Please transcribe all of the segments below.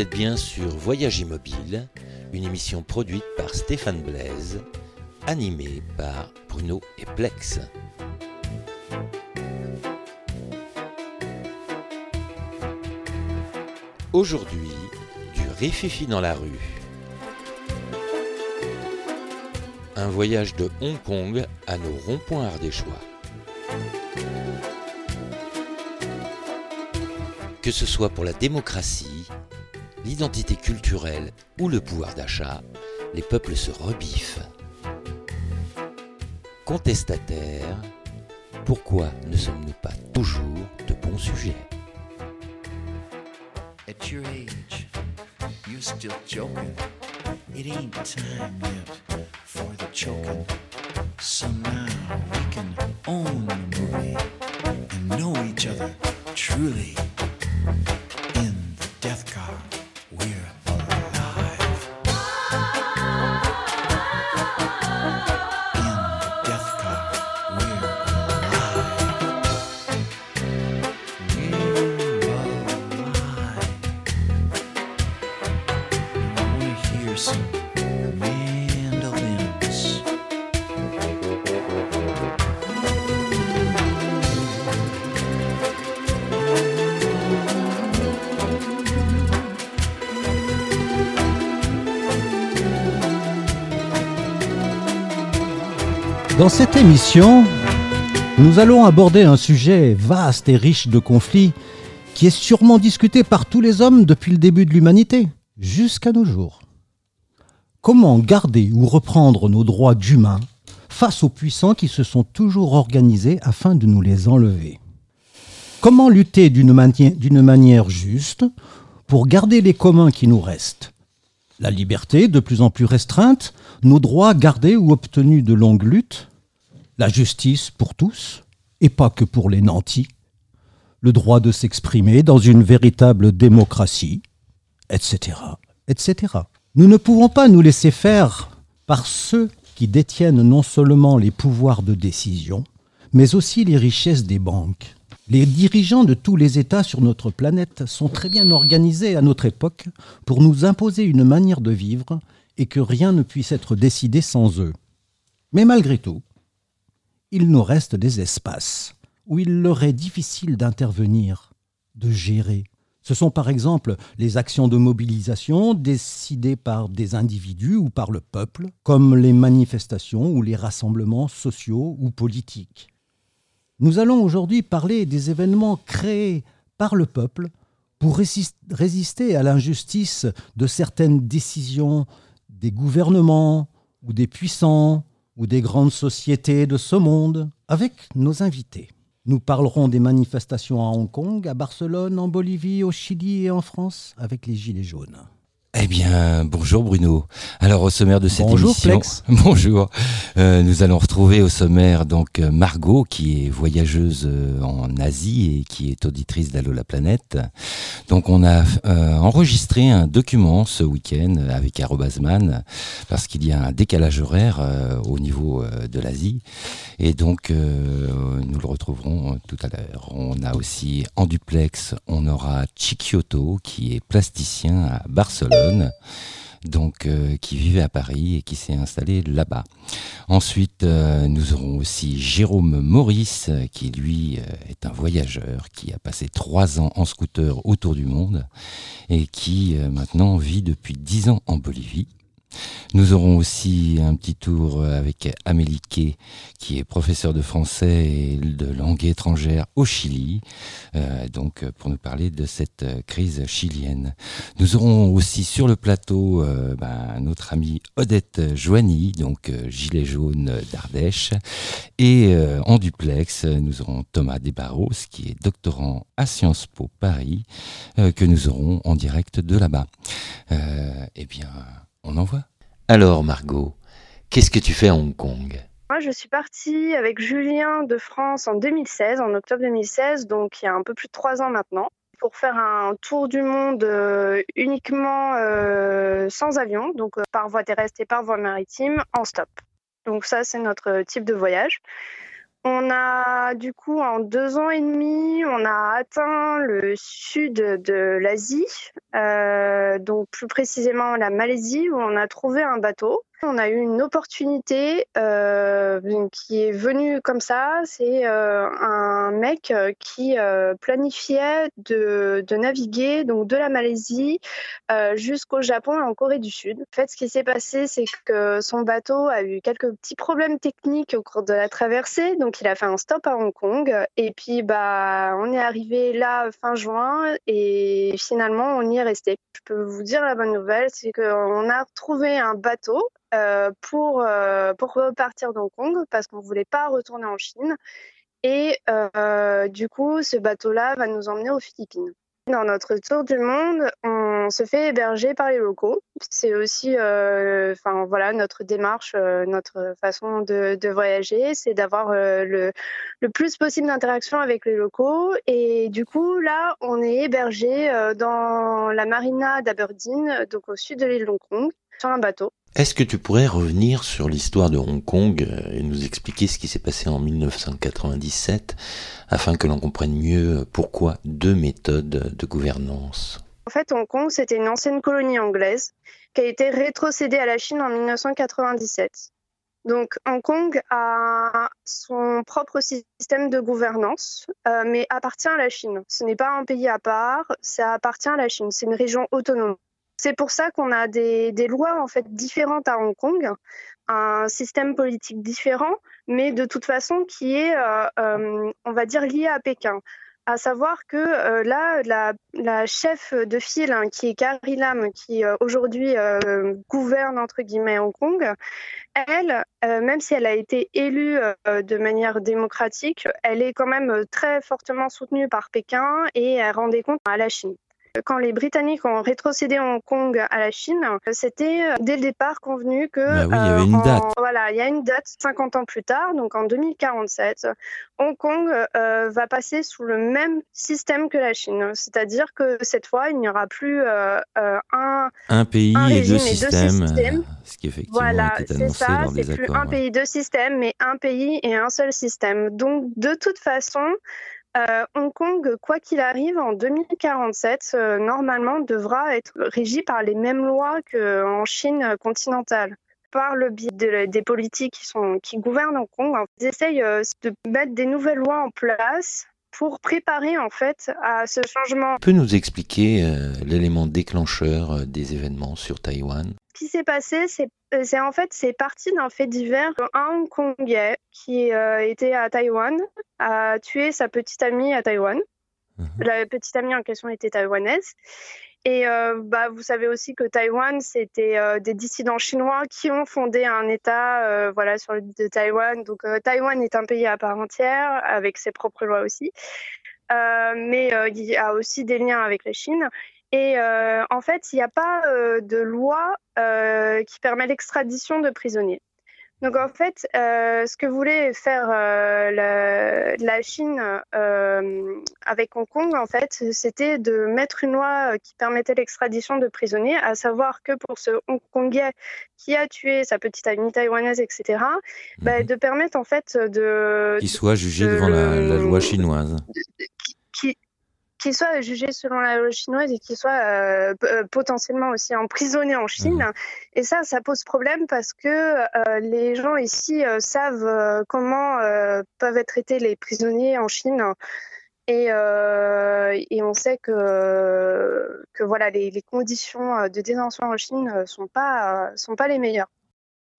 Vous êtes bien sur Voyage Immobile, une émission produite par Stéphane Blaise, animée par Bruno et Plex. Aujourd'hui, du rififi dans la rue. Un voyage de Hong Kong à nos ronds-points ardéchois. Que ce soit pour la démocratie, l'identité culturelle ou le pouvoir d'achat, les peuples se rebiffent. Contestataires, pourquoi ne sommes-nous pas toujours de bons sujets? At your age, you still joking. It ain't time yet for the choking. So now we can own the movie and know each other truly. In the death car, Dans cette émission, nous allons aborder un sujet vaste et riche de conflits qui est sûrement discuté par tous les hommes depuis le début de l'humanité, jusqu'à nos jours. Comment garder ou reprendre nos droits d'humains face aux puissants qui se sont toujours organisés afin de nous les enlever? Comment lutter d'une mani- d'une manière juste pour garder les communs qui nous restent? La liberté de plus en plus restreinte, nos droits gardés ou obtenus de longues luttes, la justice pour tous, et pas que pour les nantis, le droit de s'exprimer dans une véritable démocratie, etc., etc. Nous ne pouvons pas nous laisser faire par ceux qui détiennent non seulement les pouvoirs de décision, mais aussi les richesses des banques. Les dirigeants de tous les États sur notre planète sont très bien organisés à notre époque pour nous imposer une manière de vivre et que rien ne puisse être décidé sans eux. Mais malgré tout, il nous reste des espaces où il leur est difficile d'intervenir, de gérer. Ce sont par exemple les actions de mobilisation décidées par des individus ou par le peuple, comme les manifestations ou les rassemblements sociaux ou politiques. Nous allons aujourd'hui parler des événements créés par le peuple pour résis- résister à l'injustice de certaines décisions des gouvernements ou des puissants ou des grandes sociétés de ce monde avec nos invités. Nous parlerons des manifestations à Hong Kong, à Barcelone, en Bolivie, au Chili et en France avec les Gilets jaunes. Eh bien, bonjour Bruno. Alors au sommaire de cette Bonjour, émission, Plex. bonjour. Euh, nous allons retrouver au sommaire donc euh, Margot qui est voyageuse euh, en Asie et qui est auditrice d'Allo la planète. Donc on a euh, enregistré un document ce week-end avec Arobasman parce qu'il y a un décalage horaire euh, au niveau euh, de l'Asie et donc euh, nous le retrouverons tout à l'heure. On a aussi en duplex, on aura Chikioto qui est plasticien à Barcelone donc euh, qui vivait à Paris et qui s'est installé là-bas. Ensuite, euh, nous aurons aussi Jérôme Maurice, qui lui euh, est un voyageur, qui a passé trois ans en scooter autour du monde et qui maintenant vit depuis dix ans en Bolivie. Nous aurons aussi un petit tour euh, avec Amélie Quay, qui est professeure de français et de langue étrangère au Chili, euh, donc euh, pour nous parler de cette crise chilienne. Nous aurons aussi sur le plateau euh, ben, notre amie Odette Joigny, donc gilet jaune d'Ardèche, et en duplex, nous aurons Thomas Desbarros, qui est doctorant à Sciences Po Paris, que nous aurons en direct de là-bas. Eh bien, on en voit. Alors Margot, qu'est-ce que tu fais à Hong Kong? Moi, je suis partie avec Julien de France en 2016, en octobre 2016, donc il y a un peu plus de trois ans maintenant, pour faire un tour du monde euh, uniquement euh, sans avion, donc euh, par voie terrestre et par voie maritime, en stop. Donc ça, c'est notre type de voyage. On a du coup en deux ans et demi, on a atteint le sud de l'Asie, euh, donc plus précisément la Malaisie, où on a trouvé un bateau on a eu une opportunité euh, qui est venue comme ça. C'est euh, un mec euh, qui planifiait de, naviguer donc de la Malaisie jusqu'au Japon et en Corée du Sud. En fait, ce qui s'est passé, c'est que son bateau a eu quelques petits problèmes techniques au cours de la traversée, donc il a fait un stop à Hong Kong. Et puis, bah, on est arrivé là fin juin et finalement, on y est resté. Je peux vous dire la bonne nouvelle, c'est qu'on a trouvé un bateau euh, pour, euh, pour repartir d'Hong Kong parce qu'on ne voulait pas retourner en Chine. Et euh, du coup, ce bateau-là va nous emmener aux Philippines. Dans notre tour du monde, on se fait héberger par les locaux. C'est aussi, enfin voilà, notre démarche, notre façon de, voyager, c'est d'avoir le, le, plus possible d'interaction avec les locaux. Et du coup, là, on est hébergé dans la marina d'Aberdeen, donc au sud de l'île de Hong Kong, sur un bateau. Est-ce que tu pourrais revenir sur l'histoire de Hong Kong euh, et nous expliquer ce qui s'est passé en 1997 afin que l'on comprenne mieux pourquoi deux méthodes de gouvernance? En fait, Hong Kong, c'était une ancienne colonie anglaise qui a été rétrocédée à la Chine en 1997. Donc Hong Kong a son propre système de gouvernance, euh, mais appartient à la Chine. Ce n'est pas un pays à part, ça appartient à la Chine. C'est une région autonome. C'est pour ça qu'on a des, lois en fait différentes à Hong Kong, un système politique différent, mais de toute façon qui est, euh, euh, on va dire, lié à Pékin. À savoir que euh, là, la, chef de file, hein, qui est Carrie Lam, qui aujourd'hui gouverne entre guillemets Hong Kong, elle, même si elle a été élue de manière démocratique, elle est quand même très fortement soutenue par Pékin et elle rendait compte à la Chine. Quand les Britanniques ont rétrocédé Hong Kong à la Chine, c'était euh, dès le départ convenu que. Bah oui, il y avait une euh, date. Voilà, il y a une date 50 ans plus tard, donc en 2047, Hong Kong euh, va passer sous le même système que la Chine. C'est-à-dire que cette fois, il n'y aura plus un, un pays et, deux systèmes, ce qui effectivement voilà, c'est ça, c'est plus un pays, deux systèmes, mais un pays et un seul système. Donc, de toute façon, euh, Hong Kong, quoi qu'il arrive, en 2047, euh, normalement, devra être régi par les mêmes lois qu'en Chine continentale. Par le biais des politiques qui, gouvernent Hong Kong, ils essayent euh, de mettre des nouvelles lois en place pour préparer en fait à ce changement. Tu peux nous expliquer l'élément déclencheur des événements sur Taïwan? Ce qui s'est passé, c'est en fait c'est parti d'un fait divers. Un Hongkongais qui était à Taïwan a tué sa petite amie à Taïwan. Mhm. La petite amie en question était taïwanaise. Et euh, bah, vous savez aussi que Taïwan, c'était euh, des dissidents chinois qui ont fondé un État euh, voilà, sur l'île de Taïwan. Donc Taïwan est un pays à part entière, avec ses propres lois aussi. mais il y a aussi des liens avec la Chine. Et en fait, il n'y a pas de loi qui permet l'extradition de prisonniers. Donc en fait, euh, ce que voulait faire euh, la, Chine euh, avec Hong Kong, en fait, c'était de mettre une loi qui permettait l'extradition de prisonniers, à savoir que pour ce Hongkongais qui a tué sa petite amie taïwanaise, etc., bah, mhm. de permettre en fait de... Qu'il soit jugé devant la, loi chinoise qu'il soit jugé selon la loi chinoise et qu'il soit euh, euh, potentiellement aussi emprisonné en Chine. Mhm. Et ça, ça pose problème parce que euh, les gens ici savent comment peuvent être traités les prisonniers en Chine. Et, et on sait que, que voilà, les, les conditions de détention en Chine ne sont pas, sont pas les meilleures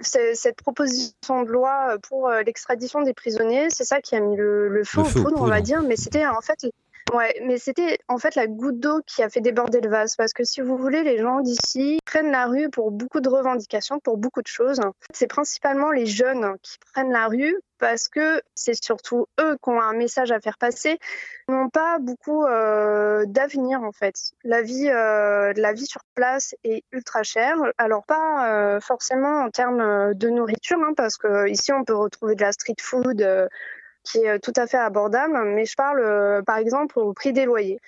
cette proposition de loi pour l'extradition des prisonniers, c'est ça qui a mis le, feu, au poudre, on va dire, mais c'était en fait Ouais, mais c'était en fait la goutte d'eau qui a fait déborder le vase. Parce que si vous voulez, les gens d'ici prennent la rue pour beaucoup de revendications, pour beaucoup de choses. C'est principalement les jeunes qui prennent la rue parce que c'est surtout eux qui ont un message à faire passer, n'ont pas beaucoup euh, d'avenir en fait. La vie, euh, la vie sur place est ultra chère. Alors pas euh, forcément en termes de nourriture, hein, parce que ici on peut retrouver de la street food qui est euh, tout à fait abordable, mais je parle euh, par exemple au prix des loyers.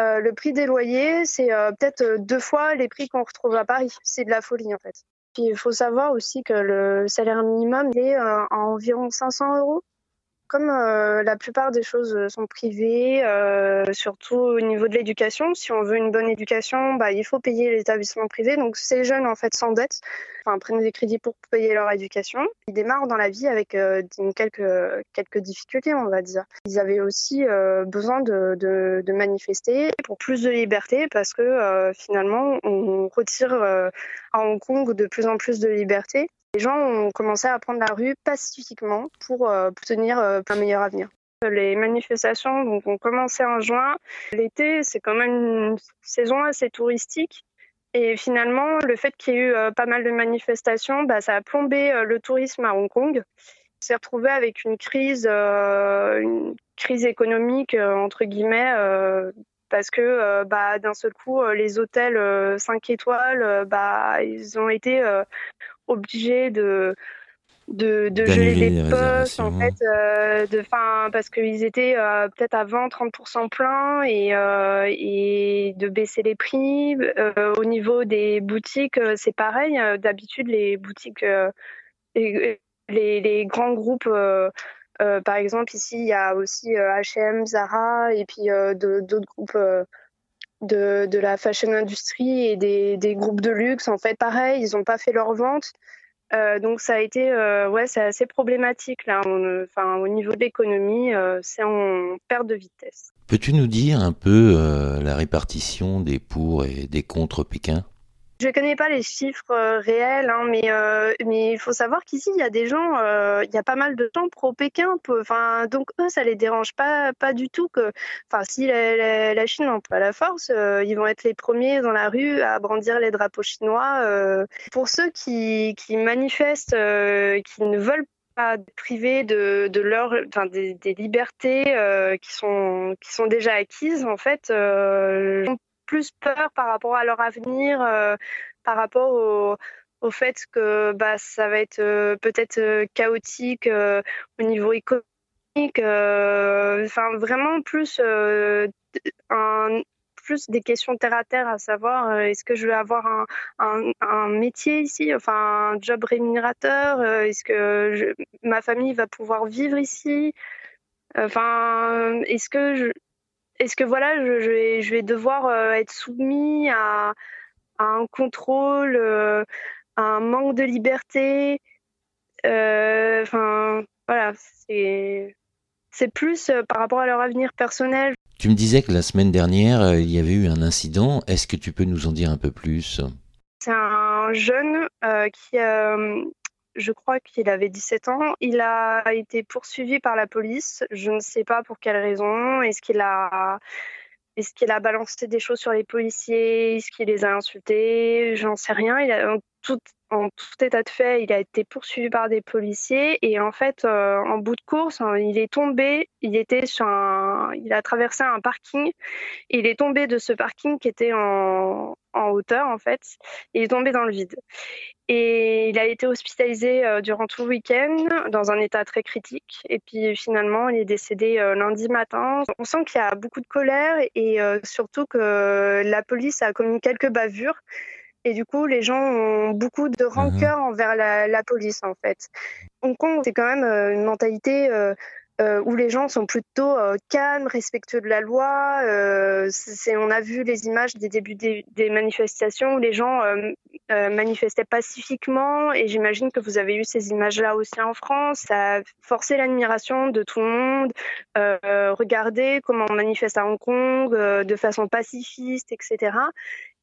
Euh, le prix des loyers, c'est peut-être deux fois les prix qu'on retrouve à Paris. C'est de la folie en fait. Puis il faut savoir aussi que le salaire minimum est à environ 500 euros comme la plupart des choses sont privées, surtout au niveau de l'éducation, si on veut une bonne éducation, bah, il faut payer l'établissement privé. Donc ces jeunes en fait s'endettent, enfin prennent des crédits pour payer leur éducation. Ils démarrent dans la vie avec quelques quelques difficultés, on va dire. Ils avaient aussi besoin de, de, manifester pour plus de liberté parce que finalement on retire à Hong Kong de plus en plus de liberté. Les gens ont commencé à prendre la rue pacifiquement pour euh, obtenir euh, un meilleur avenir. Les manifestations ont commencé en juin. L'été, c'est quand même une saison assez touristique. Et finalement, le fait qu'il y ait eu euh, pas mal de manifestations, bah, ça a plombé le tourisme à Hong Kong. On s'est retrouvé avec une crise, une crise économique, entre guillemets, parce que bah, d'un seul coup, les hôtels 5 étoiles, bah, ils ont été obligés de de, de geler des postes en fait euh, de fin parce qu'ils étaient euh, peut-être à 20 30% plein et, euh, et de baisser les prix. Au niveau des boutiques c'est pareil d'habitude les boutiques les, les, grands groupes par exemple ici il y a aussi H&M Zara et puis d'autres groupes de, la fashion industry et des, des, groupes de luxe. En fait, pareil, ils n'ont pas fait leur vente. Euh, donc ça a été, euh, ouais, c'est assez problématique là. enfin, au niveau de l'économie, euh, c'est en perte de vitesse. Peux-tu nous dire un peu la répartition des pour et des contre Pékin? Je ne connais pas les chiffres euh, réels, hein, mais euh, mais il faut savoir qu'ici il y a des gens, euh, y a pas mal de gens pro Pékin. Donc eux ça les dérange pas pas du tout que, si la, la, Chine emploie la force, ils vont être les premiers dans la rue à brandir les drapeaux chinois. Pour ceux qui manifestent, qui ne veulent pas priver de, de des, des libertés qui sont qui sont déjà acquises en fait plus peur par rapport à leur avenir, euh, par rapport au, au, fait que bah, ça va être euh, peut-être euh, chaotique au niveau économique. Enfin, vraiment plus un, plus des questions terre à terre, à savoir est-ce que je vais avoir un, un, métier ici, enfin un job rémunérateur, est-ce que ma famille va pouvoir vivre ici, enfin est-ce que je, est-ce que voilà, je, vais, devoir euh, être soumis à, un contrôle, euh, à un manque de liberté euh, Enfin, voilà, c'est plus par rapport à leur avenir personnel. Tu me disais que la semaine dernière, il y avait eu un incident. Est-ce que tu peux nous en dire un peu plus? C'est un jeune qui, je crois qu'il avait 17 ans. Il a été poursuivi par la police. Je ne sais pas pour quelle raison. Est-ce qu'il a, est-ce qu'il a balancé des choses sur les policiers? Est-ce qu'il les a insultés? J'en sais rien. Il a, tout, en tout état de fait, il a été poursuivi par des policiers et en fait, euh, en bout de course, hein, il est tombé. Il était sur un, il a traversé un parking. Il est tombé de ce parking qui était en, en hauteur en fait. il est tombé dans le vide. Et il a été hospitalisé euh, durant tout le week-end dans un état très critique. Et puis finalement, il est décédé euh, lundi matin. On sent qu'il y a beaucoup de colère et surtout que la police a commis quelques bavures. Et du coup, les gens ont beaucoup de rancœur mhm. envers la, la, police, en fait. Hong Kong, c'est quand même euh, une mentalité euh, euh, où les gens sont plutôt calmes, respectueux de la loi. C'est, on a vu les images des débuts des, des manifestations où les gens manifestaient pacifiquement et j'imagine que vous avez eu ces images-là aussi en France. Ça a forcé l'admiration de tout le monde. regardez comment on manifeste à Hong Kong de façon pacifiste, etc.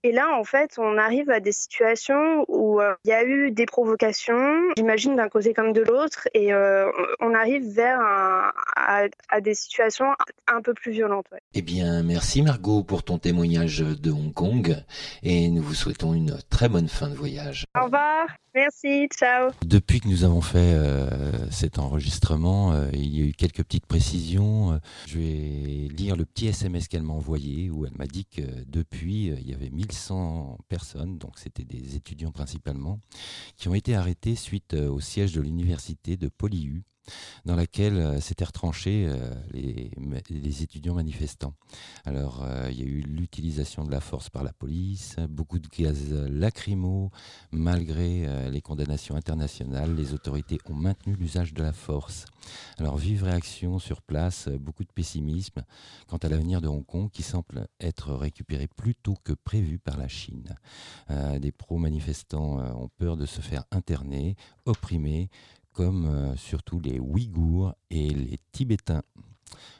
Et là, en fait, on arrive à des situations où euh, il y a eu des provocations, j'imagine d'un côté comme de l'autre, et euh, on arrive vers un, à, à, des situations un peu plus violentes. Ouais. Eh bien, merci Margot pour ton témoignage de Hong Kong, et nous vous souhaitons une très bonne fin de voyage. Au revoir. Merci, ciao. Depuis que nous avons fait euh, cet enregistrement, euh, il y a eu quelques petites précisions. Je vais lire le petit SMS qu'elle m'a envoyé où elle m'a dit que depuis, il y avait 1100 personnes, donc c'était des étudiants principalement, qui ont été arrêtés suite au siège de l'université de Polyhu dans laquelle euh, s'étaient retranchés euh, les, étudiants manifestants. Alors, euh, il y a eu l'utilisation de la force par la police, beaucoup de gaz lacrymo. Malgré les condamnations internationales, les autorités ont maintenu l'usage de la force. Alors, vive réaction sur place, beaucoup de pessimisme quant à l'avenir de Hong Kong qui semble être récupéré plus tôt que prévu par la Chine. des pro-manifestants ont peur de se faire interner, opprimer, comme euh, surtout les Ouïghours et les Tibétains.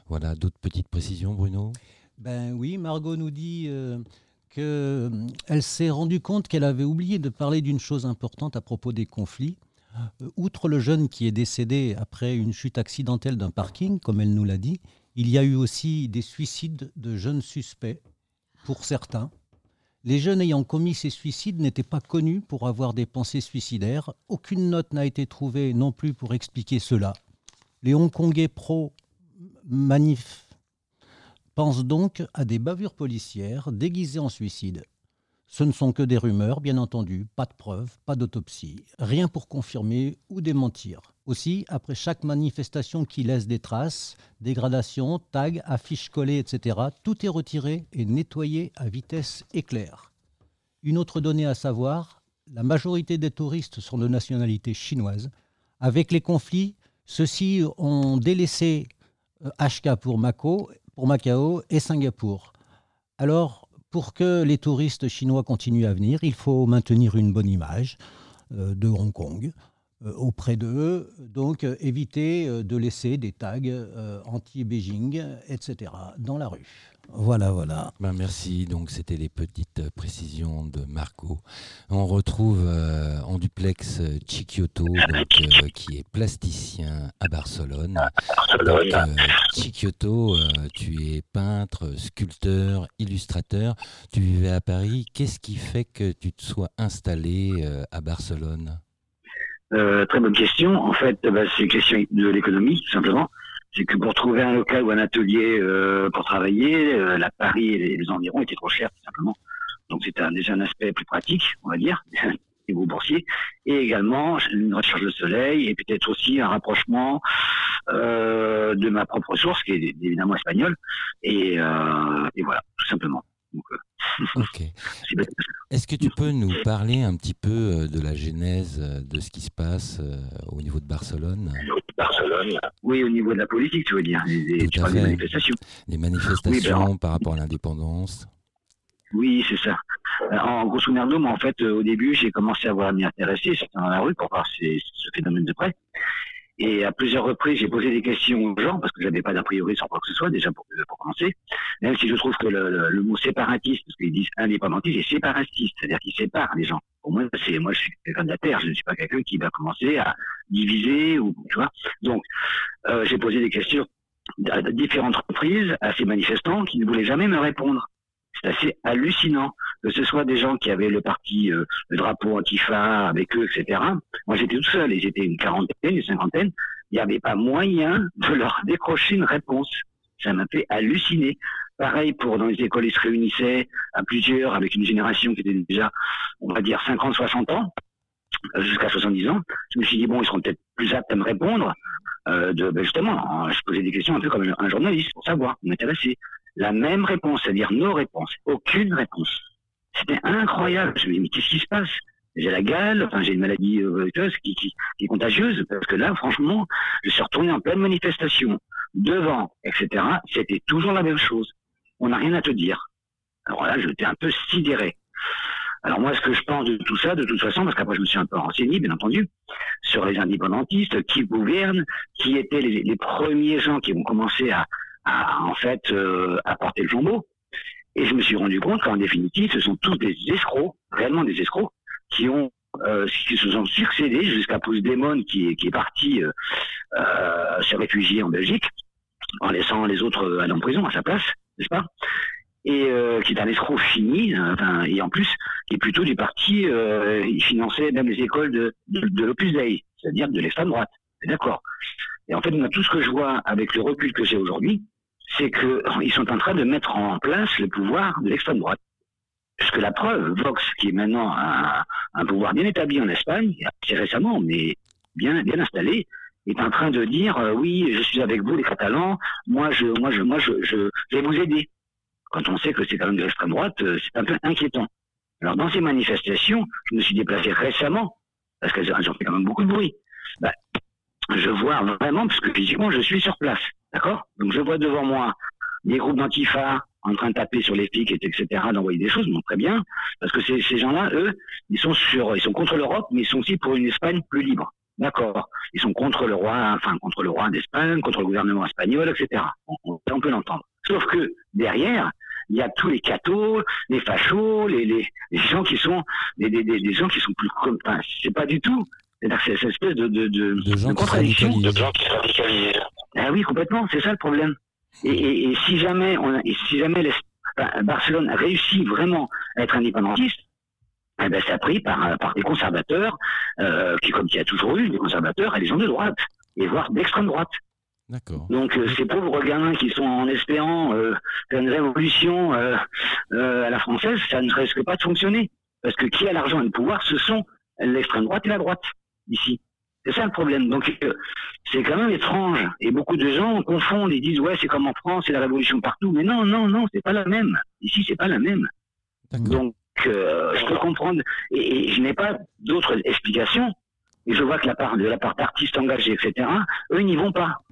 Voilà, d'autres petites précisions, Bruno? Ben oui, Margot nous dit euh, qu'elle euh, s'est rendue compte qu'elle avait oublié de parler d'une chose importante à propos des conflits. outre le jeune qui est décédé après une chute accidentelle d'un parking, comme elle nous l'a dit, il y a eu aussi des suicides de jeunes suspects, pour certains, les jeunes ayant commis ces suicides n'étaient pas connus pour avoir des pensées suicidaires. Aucune note n'a été trouvée non plus pour expliquer cela. Les Hongkongais pro-manif pensent donc à des bavures policières déguisées en suicide. Ce ne sont que des rumeurs, bien entendu, pas de preuves, pas d'autopsie, rien pour confirmer ou démentir. Aussi, après chaque manifestation qui laisse des traces, dégradations, tags, affiches collées, etc., tout est retiré et nettoyé à vitesse éclair. Une autre donnée à savoir, la majorité des touristes sont de nationalité chinoise. Avec les conflits, ceux-ci ont délaissé HK euh, pour Macao, pour Macao et Singapour. Alors, pour que les touristes chinois continuent à venir, il faut maintenir une bonne image euh, de Hong Kong auprès d'eux, donc euh, éviter de laisser des tags anti-Beijing, etc., dans la rue. Voilà, voilà. Ben merci. Donc, c'était les petites précisions de Marco. On retrouve en duplex Chiquioto, qui est plasticien à Barcelone. Donc, Chiquioto, tu es peintre, sculpteur, illustrateur. Tu vivais à Paris. Qu'est-ce qui fait que tu te sois installé à Barcelone? Euh, Très bonne question. En fait, bah, c'est une question de l'économie, tout simplement c'est que pour trouver un local ou un atelier euh, pour travailler, euh, la Paris et les, environs étaient trop chers, tout simplement. Donc c'était déjà un aspect plus pratique, on va dire, niveau boursier, et également une recherche de soleil et peut-être aussi un rapprochement euh, de ma propre source, qui est évidemment espagnole, et, euh, et voilà, tout simplement. Donc, Ok. Est-ce que tu peux nous parler un petit peu euh, de la genèse euh, de ce qui se passe euh, au niveau de Barcelone? Barcelone. Oui, au niveau de la politique, tu veux dire, les, manifestations. Les manifestations ben, par rapport à l'indépendance. Oui, c'est ça. En grosso merdo, moi, en fait, au début, j'ai commencé à voir m'y intéresser, certains dans la rue, pour voir ce phénomène de près. Et à plusieurs reprises, j'ai posé des questions aux gens, parce que j'avais pas d'a priori sur quoi que ce soit, déjà pour, pour commencer. Même si je trouve que le, le, mot séparatiste, parce qu'ils disent indépendantiste, et séparatiste, c'est-à-dire qu'ils séparent les gens. Pour moi, c'est, moi, je suis quelqu'un de la terre, je ne suis pas quelqu'un qui va commencer à diviser ou, tu vois. Donc, euh, j'ai posé des questions à différentes reprises à ces manifestants qui ne voulaient jamais me répondre. C'est assez hallucinant que ce soit des gens qui avaient le parti, euh, le drapeau Antifa avec eux, etc. Moi, j'étais tout seul, ils étaient une quarantaine, une cinquantaine. Il n'y avait pas moyen de leur décrocher une réponse. Ça m'a fait halluciner. Pareil pour dans les écoles, ils se réunissaient à plusieurs avec une génération qui était déjà, on va dire, 50, 60 ans, jusqu'à 70 ans. Je me suis dit, bon, ils seront peut-être plus aptes à me répondre. Euh, ben justement, je posais des questions un peu comme un journaliste pour savoir, m'intéresser la même réponse, c'est-à-dire nos réponses, aucune réponse. C'était incroyable. Je me dis, mais qu'est-ce qui se passe? J'ai la gale, enfin j'ai une maladie euh, qui, qui, est contagieuse, parce que là, franchement, je suis retourné en pleine manifestation, devant, etc. C'était toujours la même chose. On n'a rien à te dire. Alors là, j'étais un peu sidéré. Alors moi, ce que je pense de tout ça, de toute façon, parce qu'après je me suis un peu renseigné, bien entendu, sur les indépendantistes, qui gouvernent, qui étaient les, premiers gens qui vont commencer à, à en fait euh, apporter le flambeau. Et je me suis rendu compte qu'en définitive, ce sont tous des escrocs, réellement des escrocs, qui ont euh, qui se sont succédés jusqu'à Puigdemont qui est, qui est parti euh, se réfugier en Belgique en laissant les autres aller en prison à sa place, n'est-ce pas? Et euh, qui est un escroc fini, enfin, et en plus qui est plutôt du parti, euh, il finançait même les écoles de, l'Opus Dei, c'est-à-dire de l'extrême droite. D'accord. Et en fait, moi, tout ce que je vois avec le recul que j'ai aujourd'hui, c'est qu'ils sont en train de mettre en place le pouvoir de l'extrême droite. Puisque la preuve, Vox, qui est maintenant un, un pouvoir bien établi en Espagne, assez récemment, mais bien, bien installé, est en train de dire euh, oui, je suis avec vous les Catalans, moi je, moi je, moi je, je vais vous aider. Quand on sait que c'est quand même de l'extrême droite, euh, c'est un peu inquiétant. Alors dans ces manifestations, je me suis déplacé récemment parce qu'elles elles ont fait quand même beaucoup de bruit. Bah, je vois vraiment, parce que physiquement je suis sur place, d'accord? Donc je vois devant moi des groupes d'antifa en train de taper sur les et etc., d'envoyer des choses, très bien, parce que ces, gens-là, eux, ils sont contre l'Europe, mais ils sont aussi pour une Espagne plus libre. D'accord? Ils sont contre le roi, enfin contre le roi d'Espagne, contre le gouvernement espagnol, etc. On peut l'entendre. Sauf que derrière, il y a tous les cathos, les fachos, les, les, les gens qui sont des, des, des, des gens qui sont plus comme. Enfin, c'est pas du tout. C'est-à-dire que c'est cette espèce de, de, de, De gens de qui se contradiction. radicalisent. Ah oui, complètement, c'est ça le problème. Et, et, et si jamais, on, a- et si jamais l'Es- enfin, Barcelone réussit vraiment à être indépendantiste, eh ben, c'est appris par, par des conservateurs, euh, qui, comme il y a toujours eu, des conservateurs et des gens de droite, et voire d'extrême droite. D'accord. Donc euh, ces pauvres gamins qui sont en espérant euh, faire une révolution euh, euh, à la française, ça ne risque pas de fonctionner. Parce que qui a l'argent et le pouvoir, ce sont l'extrême droite et la droite, ici. C'est ça le problème. Donc c'est quand même étrange. Et beaucoup de gens confondent et disent ouais c'est comme en France, c'est la révolution partout. Mais non, non, non, c'est pas la même. Ici c'est pas la même. Donc je peux comprendre. Et, et je n'ai pas d'autres explications. Et je vois que la part de la part d'artistes engagés, etc. Eux ils n'y vont pas.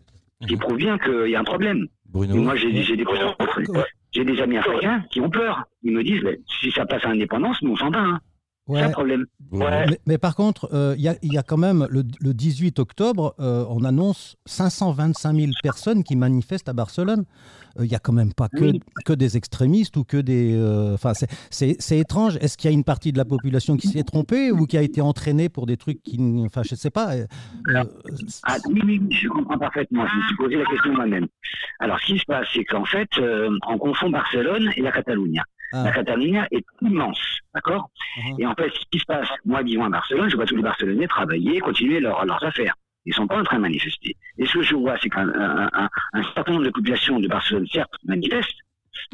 Qui Mhm. prouve bien qu'il y a un problème. Bruno. Et moi, j'ai j'ai des, Ouais. j'ai des amis africains qui ont peur. Ils me disent, si ça passe à l'indépendance, nous on s'en va. Hein. Ouais. problème. Mais, mais par contre, euh, il y, a, il y a quand même le, le 18 octobre, euh, on annonce 525 000 personnes qui manifestent à Barcelone. Euh, Il y a quand même pas que, Oui. que des extrémistes ou que des. euh, Enfin, c'est- étrange. Est-ce qu'il y a une partie de la population qui s'est trompée ou qui a été entraînée pour des trucs qui. Enfin, je sais pas. euh, euh, Ah, oui, oui, je comprends parfaitement. Je me suis posé la question moi-même. Alors, ce qui se passe, c'est qu'en fait, euh, on confond Barcelone et la Catalogne. Ah. La Catalogne est immense, d'accord Mhm. Et en fait, ce qui se passe, moi, vivant à Barcelone, je vois tous les Barcelonais travailler, continuer leur- leurs affaires. Ils sont pas en train de manifester. Et ce que je vois, c'est qu'un un, un- un certain nombre de populations de Barcelone, certes, manifestent,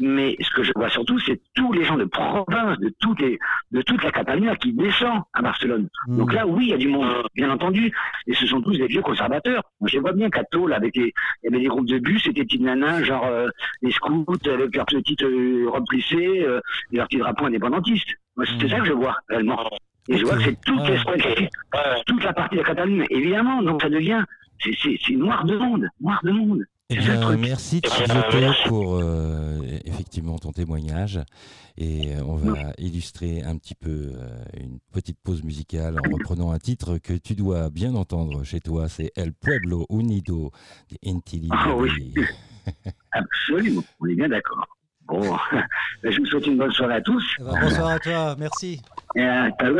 mais ce que je vois surtout, c'est tous les gens de province, de, toutes les, de toute la Catalogne qui descendent à Barcelone. hmm. Donc là, oui, il y a du monde, bien entendu. Et ce sont tous des vieux conservateurs. Moi, je vois bien qu'à Tôle, avec les, il y avait des groupes de bus, c'était des petites nanas, genre euh, les scouts, avec leurs petites euh, robes plissées, euh, et leurs petits drapeaux indépendantistes. Moi, c'est ça que je vois, réellement. Et je vois que c'est toute, Ouais. toute la partie de la Catalogne, évidemment. Donc ça devient, c'est, noir de monde, noir de monde. Eh bien, merci pour euh, effectivement ton témoignage. Et euh, on va illustrer un petit peu euh, une petite pause musicale en reprenant un titre que tu dois bien entendre chez toi. C'est El Pueblo Unido de Inti Ah oui. Absolument, on est bien d'accord. Bon, je vous souhaite une bonne soirée à tous. Eh ben, bonsoir à toi. Merci. Et hasta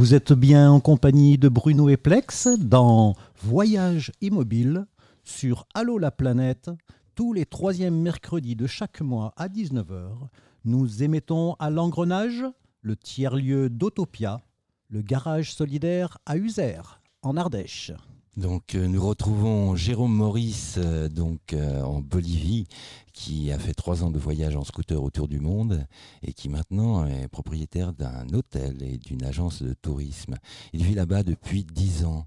Vous êtes bien en compagnie de Bruno et Plex dans Voyage Immobile sur Allo la planète. Tous les troisièmes mercredis de chaque mois à 19h, nous émettons à l'engrenage le tiers-lieu d'Autopia, le garage solidaire à Uzer, en Ardèche. Donc euh, nous retrouvons Jérôme Maurice euh, donc euh, en Bolivie qui a fait trois ans de voyage en scooter autour du monde et qui maintenant est propriétaire d'un hôtel et d'une agence de tourisme. Il vit là-bas depuis dix ans.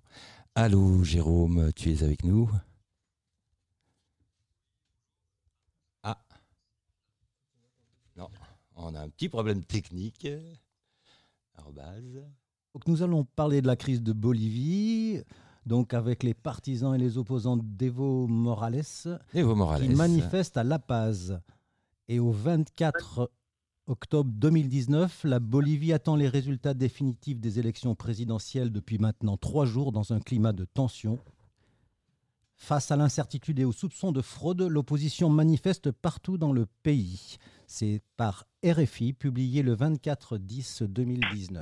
Allô Jérôme, tu es avec nous? Ah Non, on a un petit problème technique. Nous allons parler de la crise de Bolivie, donc avec les partisans et les opposants d'Evo Morales, Evo Morales. qui manifestent à La Paz. Et au 24 octobre 2019, la Bolivie attend les résultats définitifs des élections présidentielles depuis maintenant trois jours dans un climat de tension. Face à l'incertitude et aux soupçons de fraude, l'opposition manifeste partout dans le pays. C'est par RFI, publié le 24-10-2019.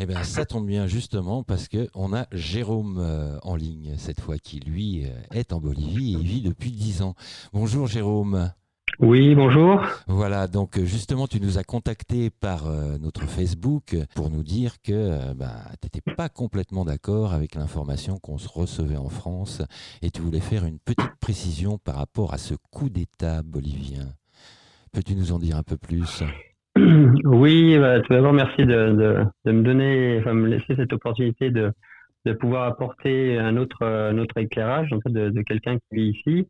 Eh bien, ça tombe bien justement parce que on a Jérôme euh, en ligne cette fois qui lui euh, est en Bolivie et vit depuis 10 ans. Bonjour Jérôme. Oui, bonjour. Voilà, donc euh, justement, tu nous as contacté par euh, notre Facebook pour nous dire que euh, bah, tu n'étais pas complètement d'accord avec l'information qu'on se recevait en France et tu voulais faire une petite précision par rapport à ce coup d'État bolivien. Peux-tu nous en dire un peu plus Oui, bah, tout d'abord, merci de, de, de me donner, enfin, me laisser cette opportunité de, de pouvoir apporter un autre, un autre éclairage en fait, de, de quelqu'un qui vit ici.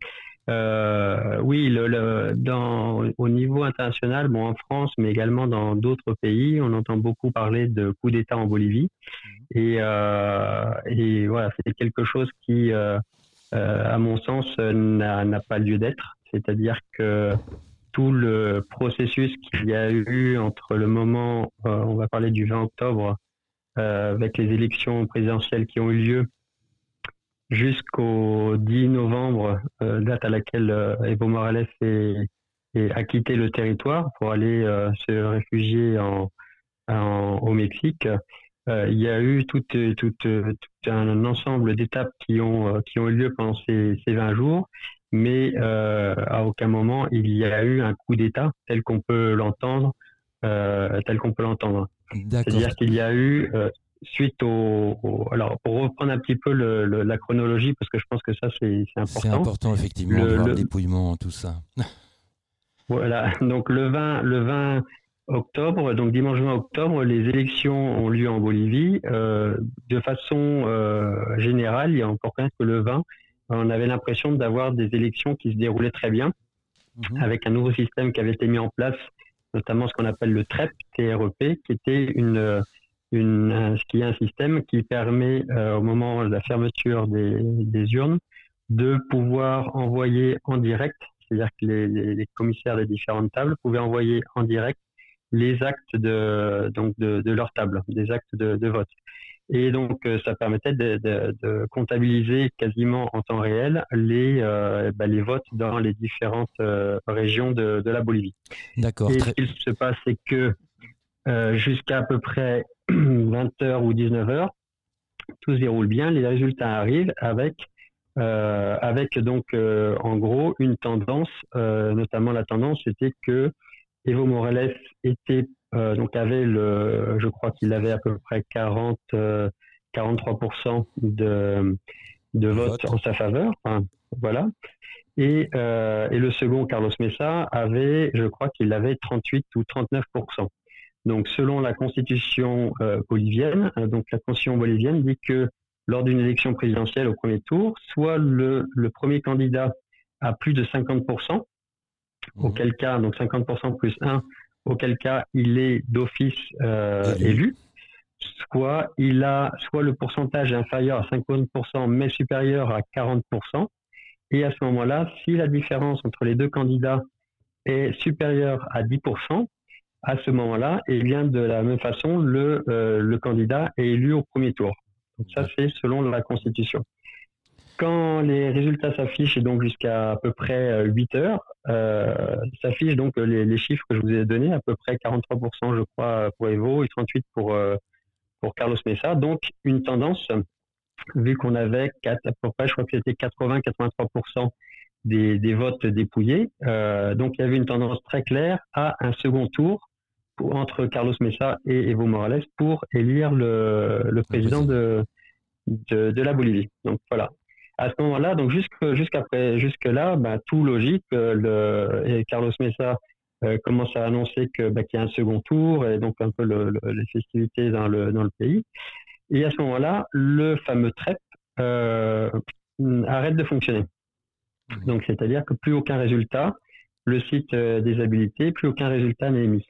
Euh, oui, le, le, dans, au niveau international, bon, en France, mais également dans d'autres pays, on entend beaucoup parler de coup d'État en Bolivie. Et, euh, et voilà, c'est quelque chose qui, euh, à mon sens, n'a pas lieu d'être. C'est-à-dire que tout le processus qu'il y a eu entre le moment, euh, on va parler du 20 octobre, euh, avec les élections présidentielles qui ont eu lieu, jusqu'au 10 novembre, euh, date à laquelle Evo Morales est, a quitté le territoire pour aller se réfugier au Mexique. Il y a eu tout, un ensemble d'étapes qui ont, eu lieu pendant ces 20 jours, mais euh, à aucun moment il y a eu un coup d'État tel qu'on peut l'entendre, euh, tel qu'on peut l'entendre. C'est-à-dire qu'il y a eu, euh, suite au, au- Alors, pour reprendre un petit peu le- le- la chronologie, parce que je pense que ça, c'est c'est C'est important. important effectivement Le- de voir le- le dépouillement, tout ça. Voilà, donc le 20, le 20 octobre, donc dimanche 20 octobre, les élections ont lieu en Bolivie. Euh, de façon euh, générale, il y a encore rien que le 20, on avait l'impression d'avoir des élections qui se déroulaient très bien, Mhm. avec un nouveau système qui avait été mis en place, notamment ce qu'on appelle le TREP, TREP, qui était une, une, un- qui est un système qui permet, euh, au moment de la fermeture des, des urnes, de pouvoir envoyer en direct, c'est-à-dire que les, les- les commissaires des différentes tables pouvaient envoyer en direct les actes de, donc de, de leur table, des actes de, de vote. Et donc, euh, ça permettait de, de- de comptabiliser quasiment en temps réel les, euh, bah, les votes dans les différentes euh, régions de, de la Bolivie. D'accord. Et ce qu'il se passe, c'est que euh, jusqu'à à peu près 20h ou 19h, tout se déroule bien, les résultats arrivent avec, avec donc en gros une tendance, notamment la tendance c'était que Evo Morales était donc avait le, je crois qu'il avait à peu près 40, euh, 43% de, de votes Vote. en sa faveur. Enfin, voilà. Et, euh, et le second, Carlos Mesa, avait, je crois qu'il avait 38 ou 39% Donc, selon la constitution euh, bolivienne, euh, donc la constitution bolivienne dit que lors d'une élection présidentielle au premier tour, soit le, le premier candidat a plus de 50 Mhm. auquel cas, donc 50% plus 1, auquel cas il est d'office euh, Élu. soit il a soit le pourcentage est inférieur à 50% mais supérieur à 40%. Et à ce moment-là, si la différence entre les deux candidats est supérieure à 10%, à ce moment-là, et bien de la même façon, le, euh, le candidat est élu au premier tour. Donc ça, c'est selon la Constitution. Quand les résultats s'affichent, donc jusqu'à à peu près euh, 8 heures, euh, s'affichent donc les, les chiffres que je vous ai donnés, à peu près 43% je crois pour Evo et 38% pour, euh, pour Carlos Mesa. Donc une tendance, vu qu'on avait à peu près, je crois que c'était 80-83% des, des, votes dépouillés. Euh, donc il y avait une tendance très claire à un second tour entre Carlos Mesa et Evo Morales pour élire le, le président de, de, de, la Bolivie. Donc voilà. À ce moment-là, donc jusqu'après, jusque là, bah, tout logique. Euh, le, et Carlos Mesa euh, commence à annoncer que bah, qu'il y a un second tour et donc un peu le, les festivités dans le dans le pays. Et à ce moment-là, le fameux TREP euh, arrête de fonctionner. Donc c'est-à-dire que plus aucun résultat, le site des habilités, plus aucun résultat n'est émis.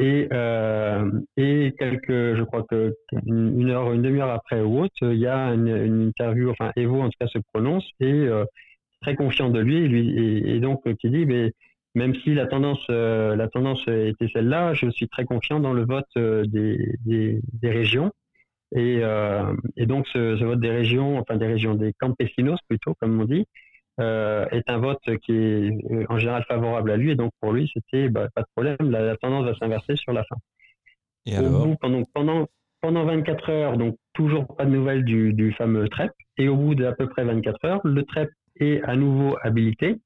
Et, euh, et quelques, je crois que une heure, une demi-heure après ou autre, il y a une, interview, enfin Evo en tout cas se prononce et euh, très confiant de lui, et, donc qui dit, mais même si la tendance, euh, la tendance était celle-là, je suis très confiant dans le vote euh, des, des, des, régions. Et, euh, et donc ce, ce, vote des régions, enfin des régions des campesinos plutôt, comme on dit, euh, est un vote qui est en général favorable à lui. Et donc pour lui, c'était bah, pas de problème, la, la tendance va s'inverser sur la fin. Et au alors? bout, pendant, pendant, pendant 24 heures, donc toujours pas de nouvelles du, du fameux TREP. Et au bout d'à peu près 24 heures, le TREP est à nouveau habilité.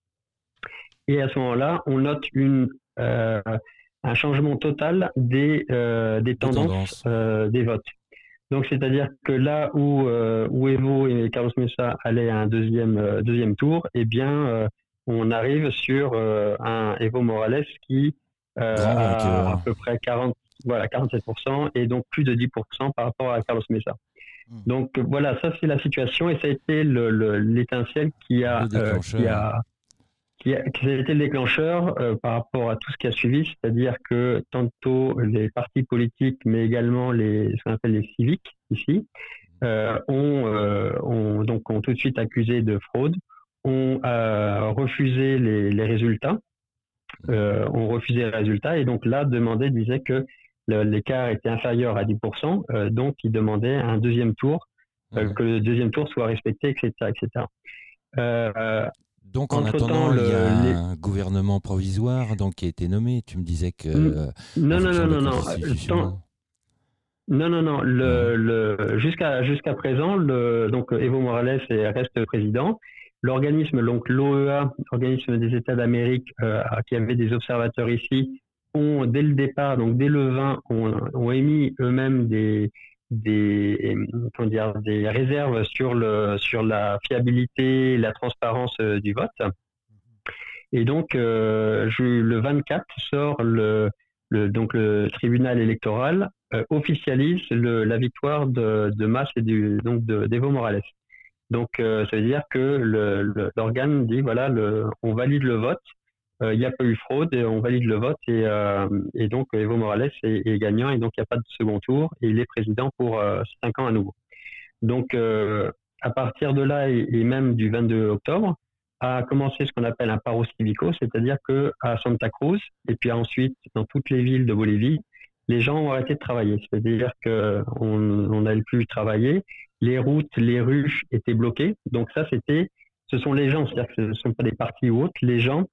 Et à ce moment-là, on note une, euh, un changement total des, euh, des tendances, tendances. Des votes. Donc, c'est-à-dire que là où, euh, où Evo et Carlos Mesa allaient à un deuxième, euh, deuxième tour, eh bien, euh, on arrive sur un Evo Morales qui a à peu près 40, voilà, 47% et donc plus de 10% par rapport à Carlos Mesa. Mmh. Donc voilà, ça c'est la situation et ça a été l'étincelle qui a, qui a qui a, qui a, été le déclencheur euh, par rapport à tout ce qui a suivi, c'est-à-dire que tantôt les partis politiques, mais également les ce qu'on appelle les civiques ici, euh, ont, euh, ont, donc ont tout de suite accusé de fraude, ont refusé les, les résultats, ont refusé les résultats et donc là demandé disait que l'écart était inférieur à 10%, donc ils demandaient un deuxième tour, mmh. que le deuxième tour soit respecté, etc., etc. Euh, donc en attendant, le, il y a un gouvernement provisoire donc qui a été nommé. Tu me disais que euh, non non non non non. Non non non le, le jusqu'à jusqu'à présent le donc Evo Morales reste président. L'organisme donc l'OEA, organisme des États d'Amérique euh, qui avait des observateurs ici, ont dès le départ donc dès le 20 ont, ont émis eux-mêmes des des comment dire des réserves sur le sur la fiabilité et la transparence euh, du vote. Et donc euh, le 24 sort le, donc le tribunal électoral euh, officialise le, la victoire de, de Mas et du donc de d'Evo Morales. Donc ça veut dire que l'organe dit voilà on valide le vote il euh, n'y a pas eu fraude, on valide le vote et, euh, donc Evo Morales est, gagnant et donc il n'y a pas de second tour et il est président pour euh, cinq ans à nouveau. Donc à partir de là et, même du 22 octobre a commencé ce qu'on appelle un paro civico, c'est-à-dire que à Santa Cruz et puis ensuite dans toutes les villes de Bolivie, les gens ont arrêté de travailler, c'est-à-dire que on n'allait plus travailler, les routes, les rues étaient bloquées, donc ça c'était, ce sont les gens, c'est-à-dire que ce ne sont pas des partis ou autres, les gens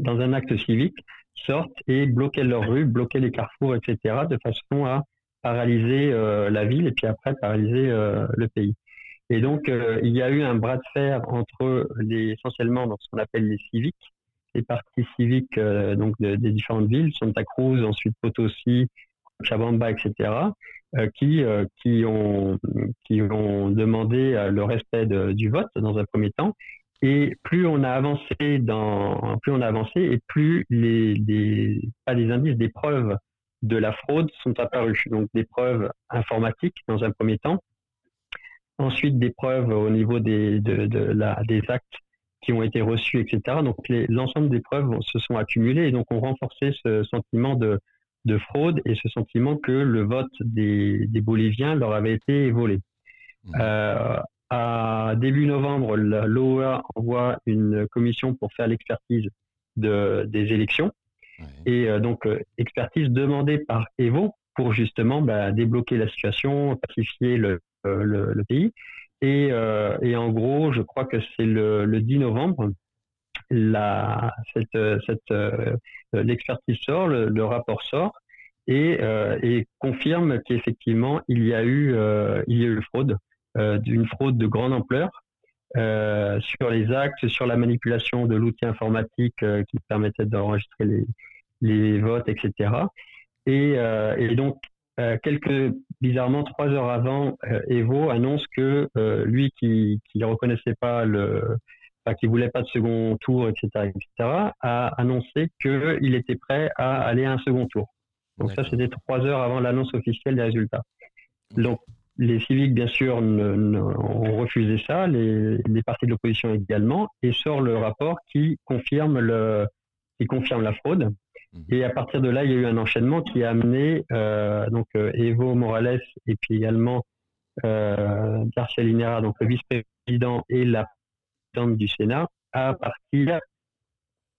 dans un acte civique, sortent et bloquaient leurs rues, bloquaient les carrefours, etc., de façon à paralyser euh, la ville et puis après paralyser euh, le pays. Et donc, euh, il y a eu un bras de fer entre essentiellement dans ce qu'on appelle les civiques, les partis civiques donc de, des différentes villes, Santa Cruz, ensuite Potosi, Chabamba, etc., qui qui ont qui ont demandé le respect du vote dans un premier temps et plus on a avancé dans, plus on a avancé et plus les, les pas des indices, des preuves de la fraude sont apparues. Donc des preuves informatiques dans un premier temps, ensuite des preuves au niveau des, de, de la, des actes qui ont été reçus, etc. Donc l'ensemble des preuves se sont accumulées et donc ont renforcé ce sentiment de, de fraude et ce sentiment que le vote des, des Boliviens leur avait été volé. Mmh. Euh, à début novembre, l'OEA envoie une commission pour faire l'expertise de, des élections. Ouais. Et euh, donc, euh, expertise demandée par Evo pour justement bah, débloquer la situation, pacifier le, euh, le, le pays. Et, et, en gros, je crois que c'est le, le, 10 novembre, la, cette, cette, l'expertise sort, le, rapport sort. et, et confirme qu'effectivement il y a eu il y a eu fraude, d'une fraude de grande ampleur euh, sur les actes, sur la manipulation de l'outil informatique euh, qui permettait d'enregistrer les, les votes, etc. Et, euh, et donc euh, quelques bizarrement trois heures avant, euh, Evo annonce que euh, lui qui qui reconnaissait pas le enfin, qui voulait pas de second tour, etc., etc., a annoncé qu'il était prêt à aller à un second tour. Donc ça, c'était trois heures avant l'annonce officielle des résultats. Donc les civiques, bien sûr, ne- ne- ont refusé ça, les, les partis de l'opposition également, et sort le rapport qui confirme le qui confirme la fraude. Mhm. Et à partir de là, il y a eu un enchaînement qui a amené euh, donc euh, Evo Morales et puis également euh, Garcia Linera, donc le vice-président et la présidente du Sénat, à partir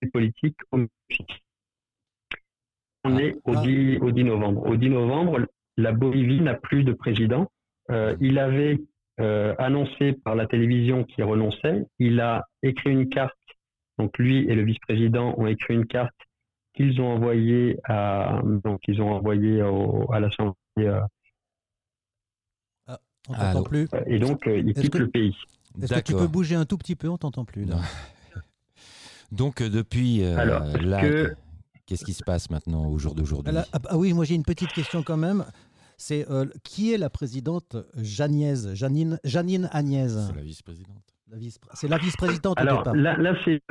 des politiques au Mexique. On Ah. est au Ah. 10, au 10 novembre. Au 10 novembre, la Bolivie n'a plus de président. Euh, il avait euh, annoncé par la télévision qu'il renonçait. Il a écrit une carte. Donc lui et le vice-président ont écrit une carte qu'ils ont envoyée à donc ils ont envoyé au, à l'Assemblée euh, On Allô t'entend plus. et donc euh, il quitte que- le pays. Est-ce que tu peux bouger un tout petit peu? On t'entend plus. Là. Donc euh, depuis euh, Alors, là, que- qu'est-ce qui se passe maintenant au jour d'aujourd'hui? Ah, ah, ah oui, moi j'ai une petite question quand même. C'est euh, qui est la présidente Janiez Janine, Janine Agnès? C'est la vice-présidente. Vice- C'est la vice-présidente au départ. là, là c'est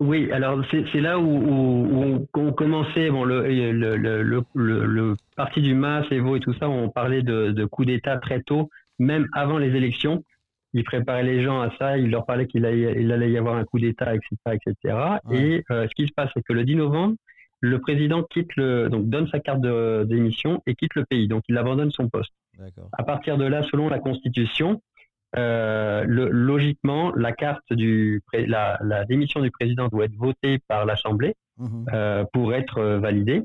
oui, alors c'est là où, où, où on, commençait bon le le, le, le, le, le parti du MAS, Evo et tout ça, on parlait de, de coup d'État très tôt, même avant les élections. Ils préparaient les gens à ça, ils leur parlaient qu'il allait, il allait y avoir un coup d'État, etc., etc. Ouais. Et euh, ce qui se passe, c'est que le 10 novembre, le président quitte le donc donne sa carte de- d'émission et quitte le pays, donc il abandonne son poste. D'accord. À partir de là, selon la Constitution, euh, le- logiquement, la carte du la, la démission du président doit être votée par l'Assemblée Mhm. euh, pour être euh, validée.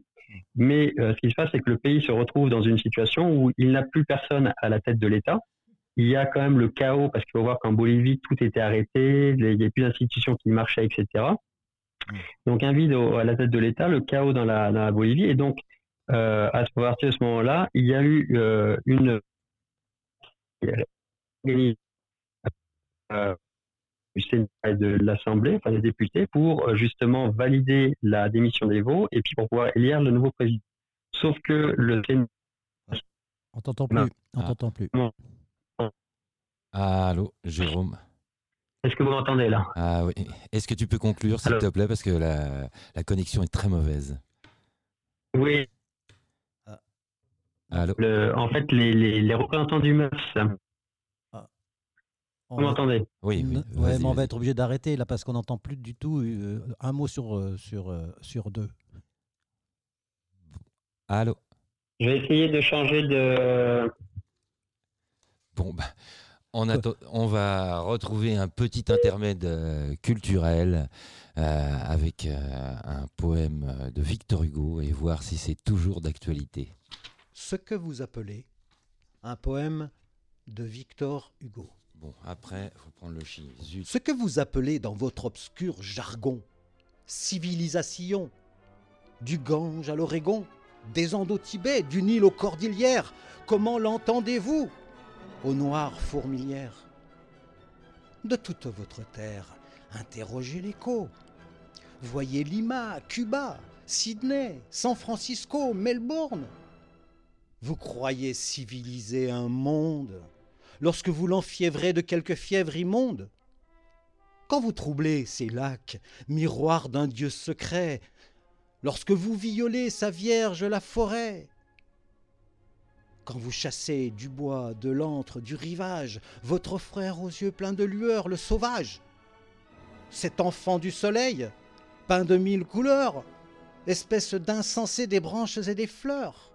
Mais euh, ce qui se passe, c'est que le pays se retrouve dans une situation où il n'a plus personne à la tête de l'État. Il y a quand même le chaos parce qu'il faut voir qu'en Bolivie tout était arrêté, il n'y a plus d'institutions qui marchaient, etc. Mm. Donc un vide au- à la tête de l'État, le chaos dans la, dans la Bolivie, et donc euh, à ce partir de ce moment-là, il y a eu euh, une euh, du Sénat et de l'Assemblée, enfin des députés, pour euh, justement valider la démission des et puis pour pouvoir élire le nouveau président. Sauf que le Sénat On t'entend plus. Non. On Ah. t'entend plus. Allô, Jérôme. Est-ce que vous m'entendez là Ah oui. Est-ce que tu peux conclure, s'il te plaît, parce que la, la connexion est très mauvaise? Oui. Allô? Le, en fait, les, les, les représentants du MAS, On vous va- m'entendez? Oui, oui. ouais, mais on va être obligé d'arrêter là parce qu'on n'entend plus du tout euh, un mot sur, euh, sur, euh, sur deux. Allô? Je vais essayer de changer de. Bon, bah, on, va retrouver un petit intermède euh, culturel euh, avec euh, un poème de Victor Hugo et voir si c'est toujours d'actualité. Ce que vous appelez un poème de Victor Hugo. Bon, après, faut prendre le chi. Zut. Ce que vous appelez dans votre obscur jargon civilisation, du Gange à l'Oregon, des Andes au Tibet, du Nil aux Cordillères, comment l'entendez-vous? Aux noires fourmilières De toute votre terre, interrogez l'écho. Voyez Lima, Cuba, Sydney, San Francisco, Melbourne. Vous croyez civiliser un monde lorsque vous l'enfiévrez de quelque fièvre immonde? Quand vous troublez ces lacs, miroirs d'un dieu secret, lorsque vous violez sa vierge la forêt, quand vous chassez du bois, de l'antre, du rivage, votre frère aux yeux pleins de lueur, le sauvage, cet enfant du soleil, peint de mille couleurs, espèce d'insensé des branches et des fleurs.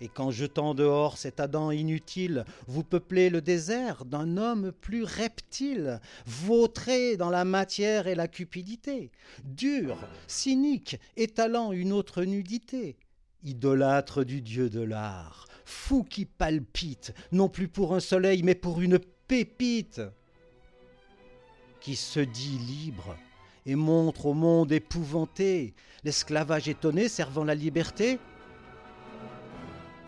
Et quand jetant dehors cet Adam inutile, vous peuplez le désert d'un homme plus reptile, vautré dans la matière et la cupidité, dur, cynique, étalant une autre nudité, idolâtre du dieu de l'art, fou qui palpite, non plus pour un soleil, mais pour une pépite, qui se dit libre et montre au monde épouvanté l'esclavage étonné servant la liberté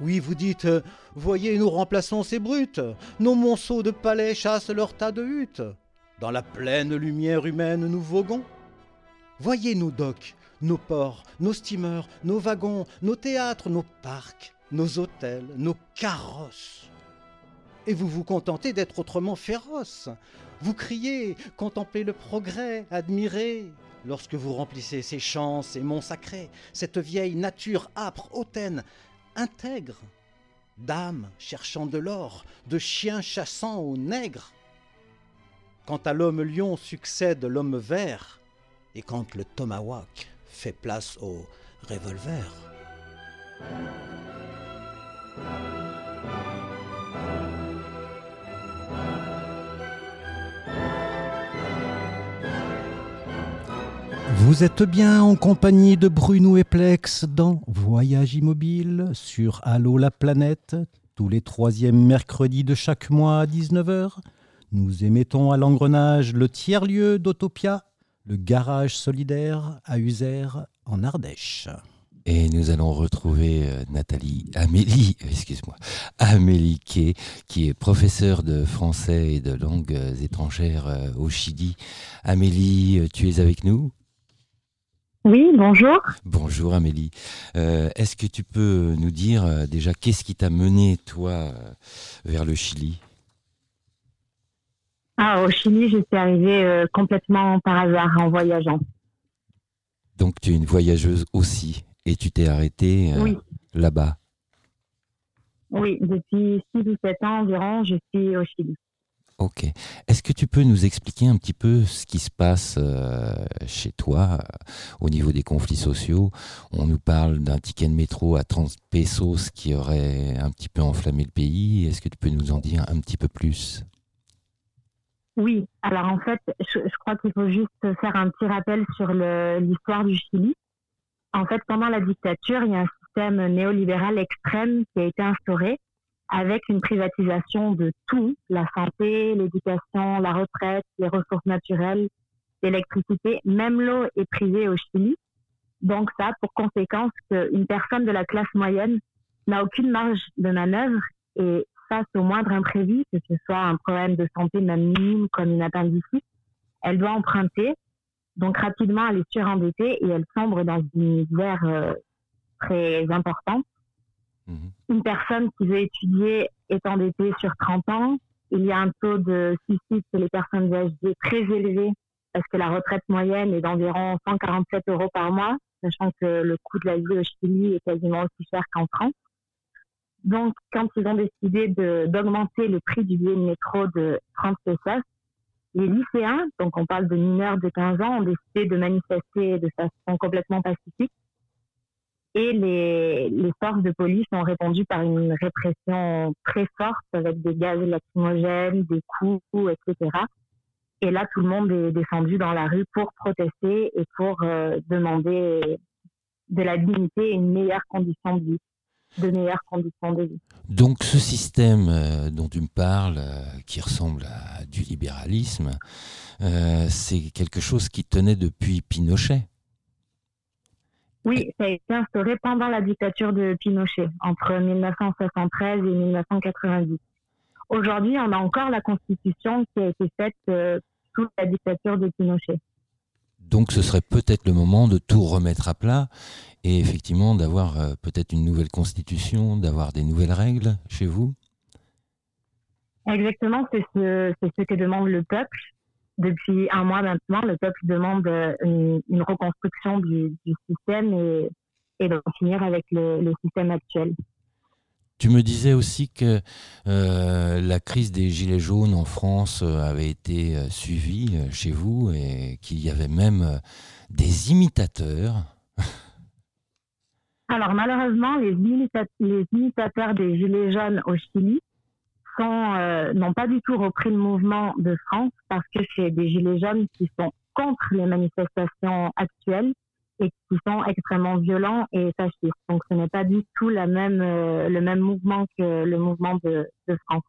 oui, vous dites, voyez, nous remplaçons ces brutes. Nos monceaux de palais chassent leurs tas de huttes. Dans la pleine lumière humaine, nous voguons. Voyez-nous, Doc, nos ports, nos steamers, nos wagons, nos théâtres, nos parcs, nos hôtels, nos carrosses. Et vous vous contentez d'être autrement féroce. Vous criez, contemplez le progrès, admirez. Lorsque vous remplissez ces champs, ces monts sacrés, cette vieille nature âpre, hautaine, intègre, d'âmes cherchant de l'or, de chiens chassant aux nègres. Quand à l'homme lion succède l'homme vert, et quand le tomahawk fait place au revolver. Vous êtes bien en compagnie de Bruno et Plex dans Voyage Immobile sur Allo la planète, tous les troisièmes mercredis de chaque mois à 19h. Nous émettons à l'engrenage le tiers-lieu d'Autopia, le garage solidaire à User en Ardèche. Et nous allons retrouver euh, Nathalie, Amélie, excuse-moi, Amélie Kay, qui est professeure de français et de langues étrangères euh, au Chili. Amélie, euh, tu es avec nous? Oui, bonjour. Bonjour Amélie. Euh, Est-ce que tu peux nous dire euh, déjà qu'est-ce qui t'a mené, toi, euh, vers le Chili? Ah, au Chili, je suis arrivée euh, complètement par hasard en voyageant. Donc tu es une voyageuse aussi et tu t'es arrêtée euh, Oui. là-bas. Oui, depuis 6 ou 7 ans environ, je suis au Chili. Ok. Est-ce que tu peux nous expliquer un petit peu ce qui se passe euh, chez toi au niveau des conflits sociaux? On nous parle d'un ticket de métro à 30 pesos qui aurait un petit peu enflammé le pays. Est-ce que tu peux nous en dire un petit peu plus? Oui, alors en fait, je, crois qu'il faut juste faire un petit rappel sur l'histoire du Chili. En fait, pendant la dictature, il y a un système néolibéral extrême qui a été instauré avec une privatisation de tout, la santé, l'éducation, la retraite, les ressources naturelles, l'électricité, même l'eau est privée au Chili. Donc ça a pour conséquence qu'une personne de la classe moyenne n'a aucune marge de manœuvre et face au moindre imprévu, que ce soit un problème de santé même minime comme une appendicite, elle doit emprunter. Donc rapidement, elle est surendettée et elle sombre dans une misère euh, très importante. Mhm. Une personne qui veut étudier est endettée sur 30 ans. Il y a un taux de suicide chez les personnes âgées très élevé parce que la retraite moyenne est d'environ 147 euros par mois, sachant que le coût de la vie au Chili est quasiment aussi cher qu'en France. Donc, quand ils ont décidé d'augmenter le prix du billet de métro de 30 pesos, les lycéens, donc on parle de mineurs de 15 ans, ont décidé de manifester de façon complètement pacifique. Et les, les forces de police ont répondu par une répression très forte avec des gaz lacrymogènes, des coups, etc. Et là, tout le monde est descendu dans la rue pour protester et pour euh, demander de la dignité et une meilleure condition de vie, de meilleures conditions de vie. Donc ce système euh, dont tu me parles, euh, qui ressemble à du libéralisme, euh, c'est quelque chose qui tenait depuis Pinochet. Oui, ça a été instauré pendant la dictature de Pinochet, entre 1973 et 1990. Aujourd'hui, on a encore la constitution qui a été faite euh, sous la dictature de Pinochet. Donc ce serait peut-être le moment de tout remettre à plat et effectivement d'avoir euh, peut-être une nouvelle constitution, d'avoir des nouvelles règles chez vous. Exactement, c'est ce, que demande le peuple. Depuis un mois maintenant, le peuple demande euh, une, reconstruction du, système et, et d'en finir avec le système actuel. Tu me disais aussi que euh, la crise des Gilets jaunes en France euh, avait été euh, suivie chez vous et qu'il y avait même des imitateurs. Alors malheureusement, les, imita- les imitateurs des Gilets jaunes au Chili n'ont pas du tout repris le mouvement de France parce que c'est des Gilets jaunes qui sont contre les manifestations actuelles et qui sont extrêmement violents et fascistes. Donc ce n'est pas du tout la même, euh, le même mouvement que le mouvement de, de France.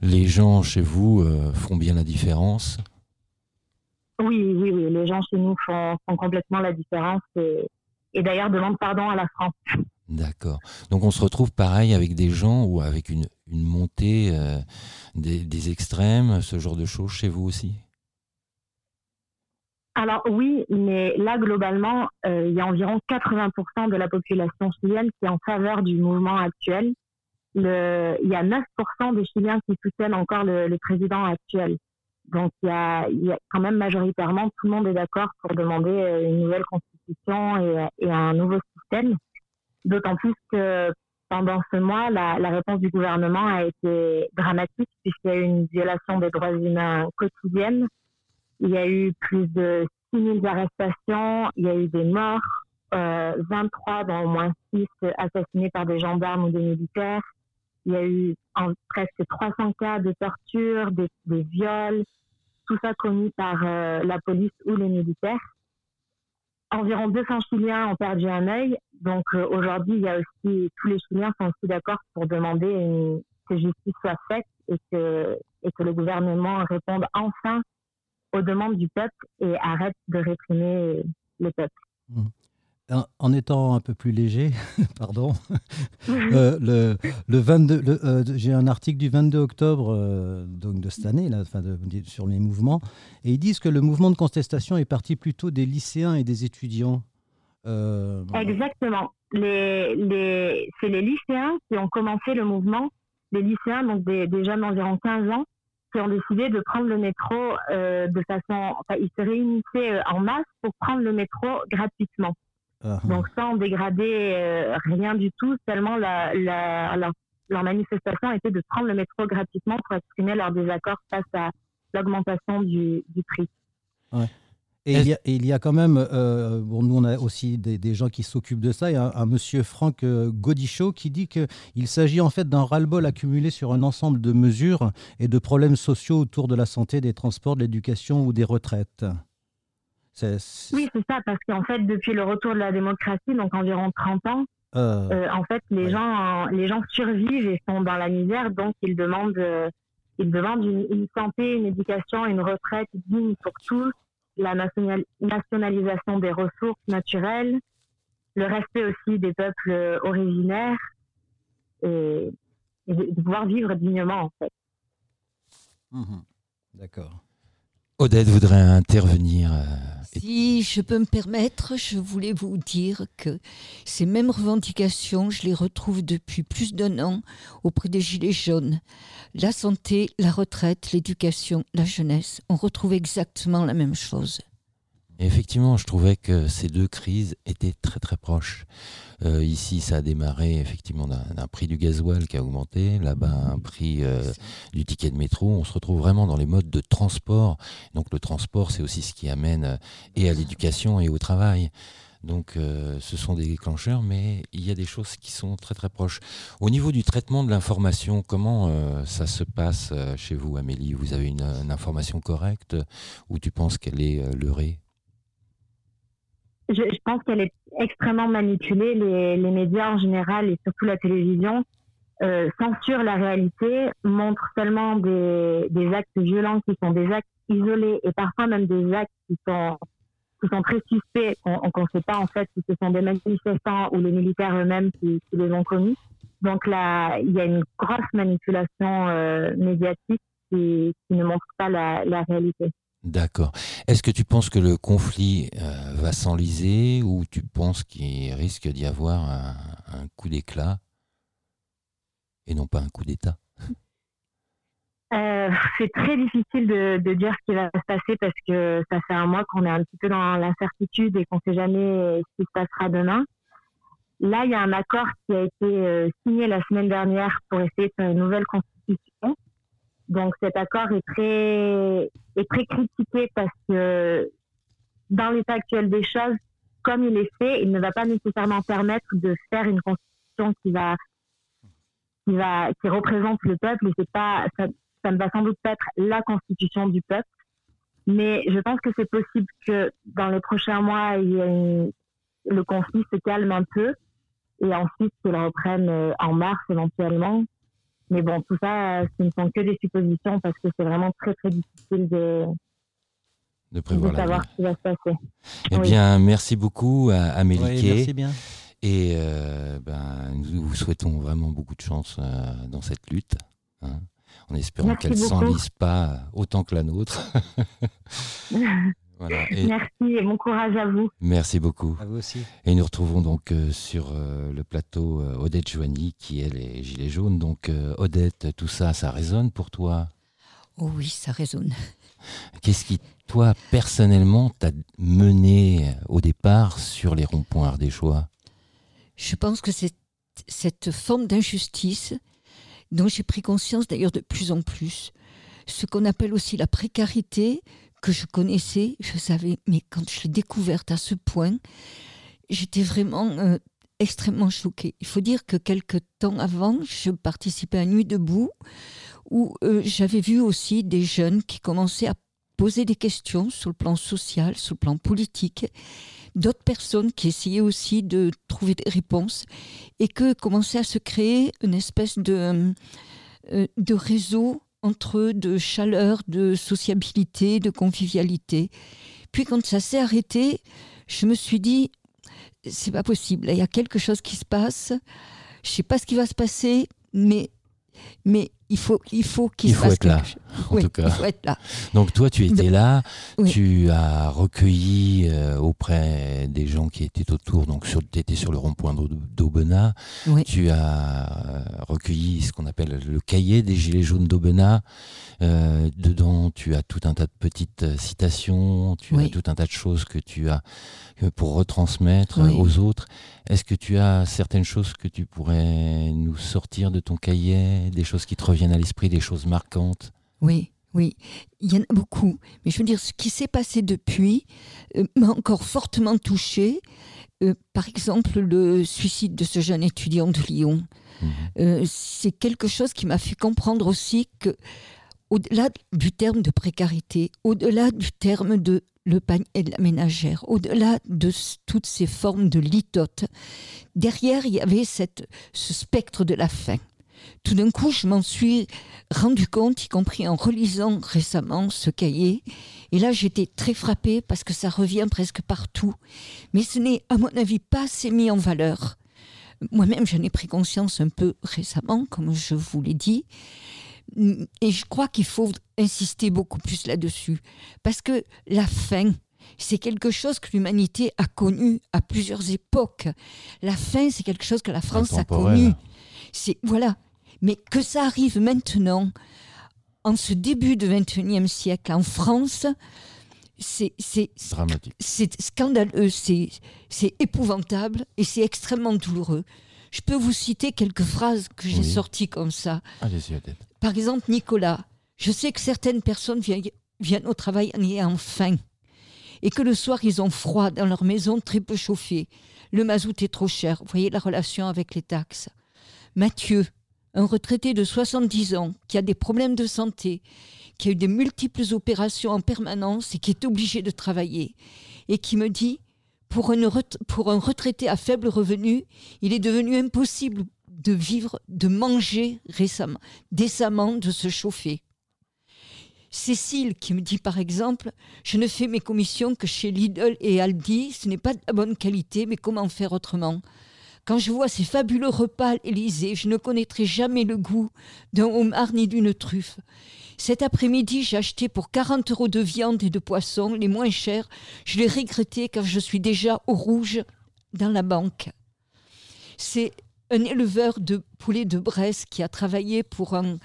Les gens chez vous euh, font bien la différence? Oui, oui, oui. Les gens chez nous font, font complètement la différence et, et d'ailleurs demandent pardon à la France. D'accord. Donc on se retrouve pareil avec des gens ou avec une, une montée euh, des, des extrêmes, ce genre de choses chez vous aussi? Alors oui, mais là globalement, euh, il y a environ 80% de la population chilienne qui est en faveur du mouvement actuel. Il y a 9% des Chiliens qui soutiennent encore le, président actuel. Donc il y, a, quand même majoritairement tout le monde est d'accord pour demander euh, une nouvelle constitution et, et un nouveau système. D'autant plus que pendant ce mois, la, la, réponse du gouvernement a été dramatique puisqu'il y a eu une violation des droits humains quotidienne. Il y a eu plus de 6 000 arrestations, il y a eu des morts, euh, 23 dont au moins 6 assassinés par des gendarmes ou des militaires. Il y a eu presque 300 cas de torture, des, viols, tout ça commis par euh, la police ou les militaires. Environ 200 Chiliens ont perdu un œil. Donc euh, aujourd'hui, il y a aussi tous les Chiliens sont aussi d'accord pour demander que justice soit faite et que et que le gouvernement réponde enfin aux demandes du peuple et arrête de réprimer le peuple. Mmh. En, en, étant un peu plus léger, pardon, euh, le, le 22, le, euh, j'ai un article du 22 octobre euh, donc de cette année là, enfin de, de, sur les mouvements, et ils disent que le mouvement de contestation est parti plutôt des lycéens et des étudiants. Exactement. Les, les, c'est les lycéens qui ont commencé le mouvement, les lycéens, donc des, des jeunes d'environ 15 ans, qui ont décidé de prendre le métro euh, de façon. Enfin, ils se réunissaient en masse pour prendre le métro gratuitement. Uh -huh. Donc sans dégrader euh, rien du tout, seulement la, la, leur, leur, manifestation était de prendre le métro gratuitement pour exprimer leur désaccord face à l'augmentation du, du, prix. Ouais. Et il, y a, et il y a quand même, euh, bon, nous on a aussi des, des gens qui s'occupent de ça, il y a un, un monsieur Franck euh, Godichaud qui dit qu'il s'agit en fait d'un ras-le-bol accumulé sur un ensemble de mesures et de problèmes sociaux autour de la santé, des transports, de l'éducation ou des retraites. C est... Oui, c'est ça, parce qu'en fait, depuis le retour de la démocratie, donc environ 30 ans, euh, euh, en fait, les, ouais. gens, les gens survivent et sont dans la misère, donc ils demandent, ils demandent une, une, santé, une éducation, une retraite digne pour tous, la national nationalisation des ressources naturelles, le respect aussi des peuples originaires et, de, pouvoir vivre dignement, en fait. Mmh. D'accord. Odette voudrait intervenir. Euh, si je peux me permettre, je voulais vous dire que ces mêmes revendications, je les retrouve depuis plus d'un an auprès des Gilets jaunes. La santé, la retraite, l'éducation, la jeunesse, on retrouve exactement la même chose. Et effectivement, je trouvais que ces deux crises étaient très très proches. Euh, ici, ça a démarré effectivement d'un prix du gasoil qui a augmenté, là-bas un prix euh, du ticket de métro. On se retrouve vraiment dans les modes de transport. Donc le transport, c'est aussi ce qui amène euh, et à l'éducation et au travail. Donc euh, ce sont des déclencheurs, mais il y a des choses qui sont très très proches. Au niveau du traitement de l'information, comment euh, ça se passe chez vous, Amélie? Vous avez une, une, information correcte? Ou tu penses qu'elle est leurrée? Je, je, pense qu'elle est extrêmement manipulée. Les, les, médias en général et surtout la télévision euh, censurent la réalité, montrent seulement des, des, actes violents qui sont des actes isolés et parfois même des actes qui sont, qui sont très suspects, qu'on ne sait pas en fait si ce sont des manifestants ou les militaires eux-mêmes qui, qui, les ont commis. Donc là, il y a une grosse manipulation euh, médiatique qui, qui, ne montre pas la, la réalité. D'accord. Est-ce que tu penses que le conflit euh, va s'enliser ou tu penses qu'il risque d'y avoir un, coup d'éclat et non pas un coup d'État? Euh, C'est très difficile de, dire ce qui va se passer parce que ça fait un mois qu'on est un petit peu dans l'incertitude et qu'on ne sait jamais ce qui se passera demain. Là, il y a un accord qui a été euh, signé la semaine dernière pour essayer de faire une nouvelle constitution donc cet accord est très, est très critiqué parce que dans l'état actuel des choses, comme il est fait, il ne va pas nécessairement permettre de faire une constitution qui va, qui va, qui représente le peuple et c'est pas, ça, ça, ne va sans doute pas être la constitution du peuple. Mais je pense que c'est possible que dans les prochains mois, il y une, le conflit se calme un peu et ensuite qu'il reprenne euh, en mars éventuellement mais bon, tout ça, ce ne sont que des suppositions parce que c'est vraiment très, très difficile de, de prévoir de savoir ce qui va se passer. Eh Oui. bien, merci beaucoup à Amélie Oui, merci bien. Et euh, ben, nous vous souhaitons vraiment beaucoup de chance euh, dans cette lutte, hein, en espérant qu'elle beaucoup. s'enlise pas autant que la nôtre. voilà. Et Merci et bon courage à vous. merci beaucoup. À vous aussi. Et nous retrouvons donc euh, sur euh, le plateau euh, Odette Joigny, qui elle est gilet jaune. Donc euh, Odette, tout ça, ça résonne pour toi? Oh oui, ça résonne. Qu'est-ce qui, toi, personnellement, t'a mené au départ sur les ronds-points ardéchois? Je pense que c'est cette forme d'injustice dont j'ai pris conscience d'ailleurs de plus en plus, ce qu'on appelle aussi la précarité que je connaissais, je savais, mais quand je l'ai découverte à ce point, j'étais vraiment euh, extrêmement choquée. Il faut dire que quelques temps avant, je participais à Nuit debout, où euh, j'avais vu aussi des jeunes qui commençaient à poser des questions sur le plan social, sur le plan politique, d'autres personnes qui essayaient aussi de trouver des réponses et que commençait à se créer une espèce de, euh, de réseau entre eux, de chaleur, de sociabilité, de convivialité. Puis quand ça s'est arrêté, je me suis dit, c'est pas possible, il y a quelque chose qui se passe, je sais pas ce qui va se passer, mais, mais il faut il faut qu'il faut être là, quelque chose. en Oui, tout cas. il faut être là. Donc toi, tu étais là, Oui. tu as recueilli euh, auprès des gens qui étaient autour, donc tu étais sur le rond-point d'Au- d'Aubenas, Oui. tu as euh, recueilli ce qu'on appelle le cahier des Gilets jaunes d'Aubenas. Euh, dedans, tu as tout un tas de petites citations, tu as tout un tas de choses que tu as pour retransmettre aux autres. Est-ce que tu as certaines choses que tu pourrais nous sortir de ton cahier, des choses qui te reviennent? À l'esprit, des choses marquantes Oui, oui, il y en a beaucoup. Mais je veux dire, ce qui s'est passé depuis euh, m'a encore fortement touchée. Euh, par exemple, le suicide de ce jeune étudiant de Lyon. Mhm. Euh, c'est quelque chose qui m'a fait comprendre aussi que, au-delà du terme de précarité, au-delà du terme de le panier de la ménagère, au-delà de toutes ces formes de litote, derrière, il y avait cette, ce spectre de la faim. Tout d'un coup, je m'en suis rendu compte, y compris en relisant récemment ce cahier. Et là, j'étais très frappée parce que ça revient presque partout. Mais ce n'est, à mon avis, pas assez mis en valeur. Moi-même, j'en ai pris conscience un peu récemment, comme je vous l'ai dit. Et je crois qu'il faut insister beaucoup plus là-dessus. Parce que la faim, c'est quelque chose que l'humanité a connu à plusieurs époques. La faim, c'est quelque chose que la France a connu. C'est voilà. Mais que ça arrive maintenant, en ce début du XXIe siècle, en France, c'est c'est Dramatique. c'est scandaleux, c'est épouvantable et c'est extrêmement douloureux. Je peux vous citer quelques phrases que j'ai Oui. sorties comme ça. Par exemple, Nicolas, je sais que certaines personnes viennent, viennent au travail en ayant faim et que le soir, ils ont froid dans leur maison très peu chauffée. Le mazout est trop cher. Vous voyez la relation avec les taxes. Mathieu, un retraité de 70 ans qui a des problèmes de santé, qui a eu de multiples opérations en permanence et qui est obligé de travailler et qui me dit pour, un retraité à faible revenu, il est devenu impossible de vivre, de manger récemment, décemment, de se chauffer. Cécile qui me dit par exemple, je ne fais mes commissions que chez Lidl et Aldi, ce n'est pas de la bonne qualité, mais comment faire autrement? Quand je vois ces fabuleux repas à l'Élysée, je ne connaîtrai jamais le goût d'un homard ni d'une truffe. Cet après-midi, j'ai acheté pour 40 euros de viande et de poisson, les moins chers. Je l'ai regretté car je suis déjà au rouge dans la banque. C'est un éleveur de poulets de Bresse qui a travaillé pour un,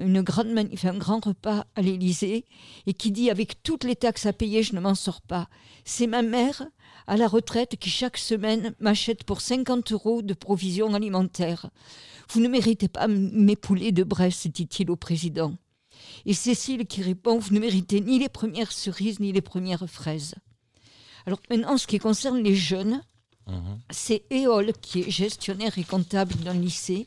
un grand repas à l'Élysée et qui dit avec toutes les taxes à payer, je ne m'en sors pas. C'est ma mère à la retraite qui chaque semaine m'achète pour 50 euros de provisions alimentaires. Vous ne méritez pas mes poulets de Bresse, dit-il au président. Et Cécile qui répond, vous ne méritez ni les premières cerises ni les premières fraises. Alors maintenant, en ce qui concerne les jeunes, Mhm. c'est Éole qui est gestionnaire et comptable d'un lycée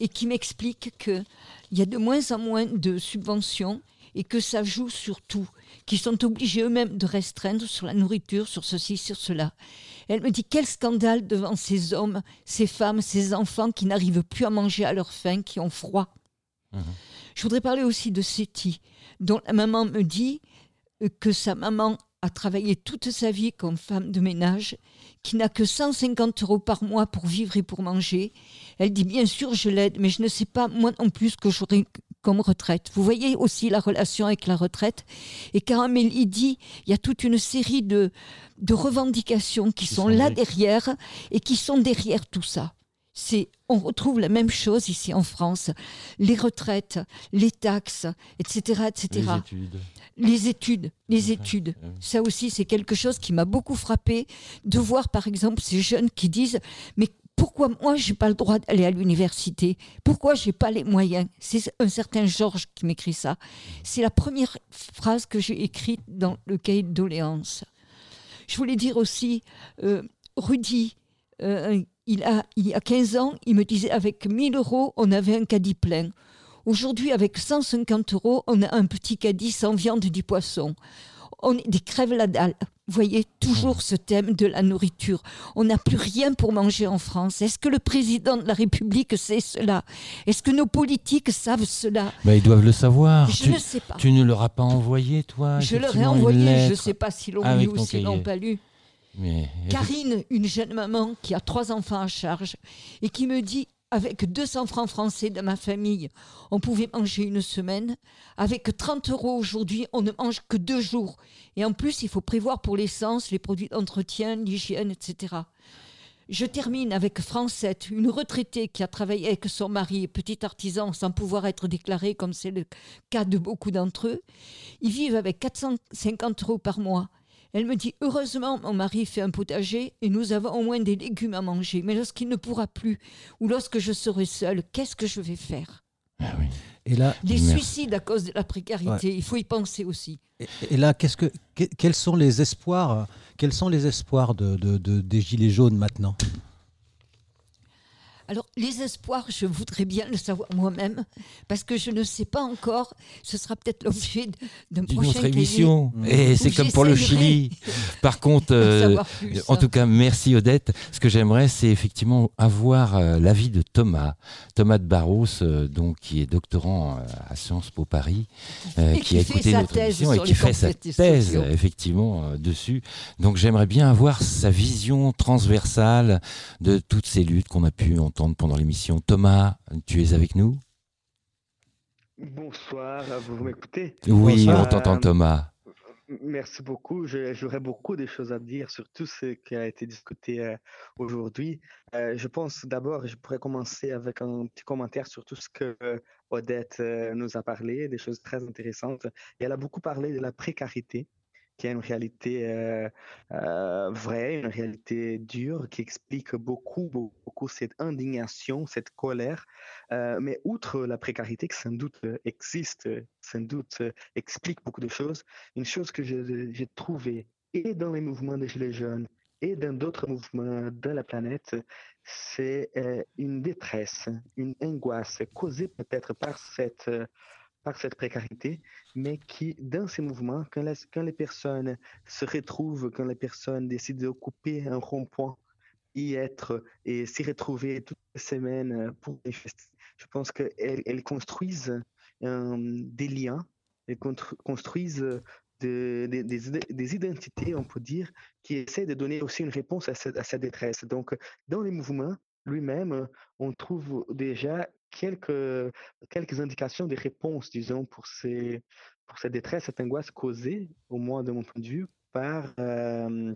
et qui m'explique qu'il y a de moins en moins de subventions et que ça joue sur tout, qu'ils sont obligés eux-mêmes de restreindre sur la nourriture, sur ceci, sur cela. Elle me dit quel scandale devant ces hommes, ces femmes, ces enfants qui n'arrivent plus à manger à leur faim, qui ont froid. Je voudrais parler aussi de Séti, dont la maman me dit que sa maman a travaillé toute sa vie comme femme de ménage, qui n'a que 150 euros par mois pour vivre et pour manger. Elle dit bien sûr je l'aide, mais je ne sais pas moi non plus ce que j'aurai comme retraite. Vous voyez aussi la relation avec la retraite. Et quand Amélie dit, il y a toute une série de, de revendications qui, sont, là derrière et qui sont derrière tout ça. C'est, on retrouve la même chose ici en France. Les retraites, les taxes, etc., etc. Les études. Les études, les études. Ça aussi, c'est quelque chose qui m'a beaucoup frappé de voir, par exemple, ces jeunes qui disent, mais pourquoi moi j'ai pas le droit d'aller à l'université? Pourquoi j'ai pas les moyens? C'est un certain Georges qui m'écrit ça. C'est la première phrase que j'ai écrite dans le cahier doléances. Je voulais dire aussi, euh, Rudy, euh, il, a, il y a 15 ans, il me disait avec 1000 euros, on avait un caddie plein. Aujourd'hui, avec 150 euros, on a un petit caddie sans viande du poisson. On est des crèves la dalle. Vous voyez toujours ce thème de la nourriture. On n'a plus rien pour manger en France. Est-ce que le président de la République sait cela? Est-ce que nos politiques savent cela? Bah, ils doivent le savoir. Je tu, ne sais pas. Tu ne leur as pas envoyé, toi Je leur ai envoyé, je ne sais pas s'ils l'ont lu ou s'ils l'ont pas lu. Mais, Karine, une jeune maman qui a trois enfants à charge et qui me dit avec 200 francs français de ma famille, on pouvait manger une semaine. Avec 30 euros aujourd'hui, on ne mange que deux jours. Et en plus, il faut prévoir pour l'essence, les produits d'entretien, l'hygiène, etc. Je termine avec Francette, une retraitée qui a travaillé avec son mari, petit artisan, sans pouvoir être déclaré, comme c'est le cas de beaucoup d'entre eux. Ils vivent avec 450 euros par mois. Elle me dit Heureusement, mon mari fait un potager et nous avons au moins des légumes à manger. Mais lorsqu'il ne pourra plus, ou lorsque je serai seule, qu'est-ce que je vais faire? Et là, Les suicides à cause de la précarité, il faut y penser aussi. et, et là, qu'est-ce que, que- quels sont les espoirs, quels sont les espoirs de, de- de- des gilets jaunes maintenant? Alors, les espoirs, je voudrais bien le savoir moi-même, parce que je ne sais pas encore. Ce sera peut-être l'objet d'un prochain émission. Et c'est où comme pour le Chili. Par contre, euh, plus. en tout cas, merci Odette. Ce que j'aimerais, c'est effectivement avoir euh, l'avis de Thomas, Thomas de Barros, euh, donc qui est doctorant à Sciences Po Paris, qui, qui a écouté notre émission et qui fait sa thèse effectivement dessus. Donc j'aimerais bien avoir sa vision transversale de toutes ces luttes qu'on a pu entendre pendant l'émission. Thomas, tu es avec nous? Bonsoir, vous m'écoutez? Oui, Bonsoir. on t'entend Thomas. Merci beaucoup. J'aurais beaucoup de choses à dire sur tout ce qui a été discuté euh, aujourd'hui. Euh, je pense d'abord, je pourrais commencer avec un petit commentaire sur tout ce que euh, Odette nous a parlé, des choses très intéressantes. Et elle a beaucoup parlé de la précarité, qui est une réalité euh, euh, vraie, une réalité dure, qui explique beaucoup, beaucoup, cette indignation, cette colère. Euh, mais outre la précarité, qui sans doute existe, sans doute explique beaucoup de choses, une chose que j'ai trouvée et dans les mouvements des Gilets jaunes et dans d'autres mouvements de la planète, c'est une détresse, une angoisse causée peut-être par cette, par cette précarité, mais qui, dans ces mouvements, quand, la- quand les personnes se retrouvent, quand les personnes décident d'occuper un rond-point, y être et s'y retrouver toutes les semaines euh, pour je pense qu'elles elles construisent des liens, elles construisent de- des- des, ident- des identités, on peut dire, qui essaient de donner aussi une réponse à cette, à cette détresse. Donc, dans les mouvements lui-même, on trouve déjà quelques, quelques indications de réponse, disons, pour, ces, pour cette détresse, cette angoisse causée, au moins de mon point de vue, par, euh,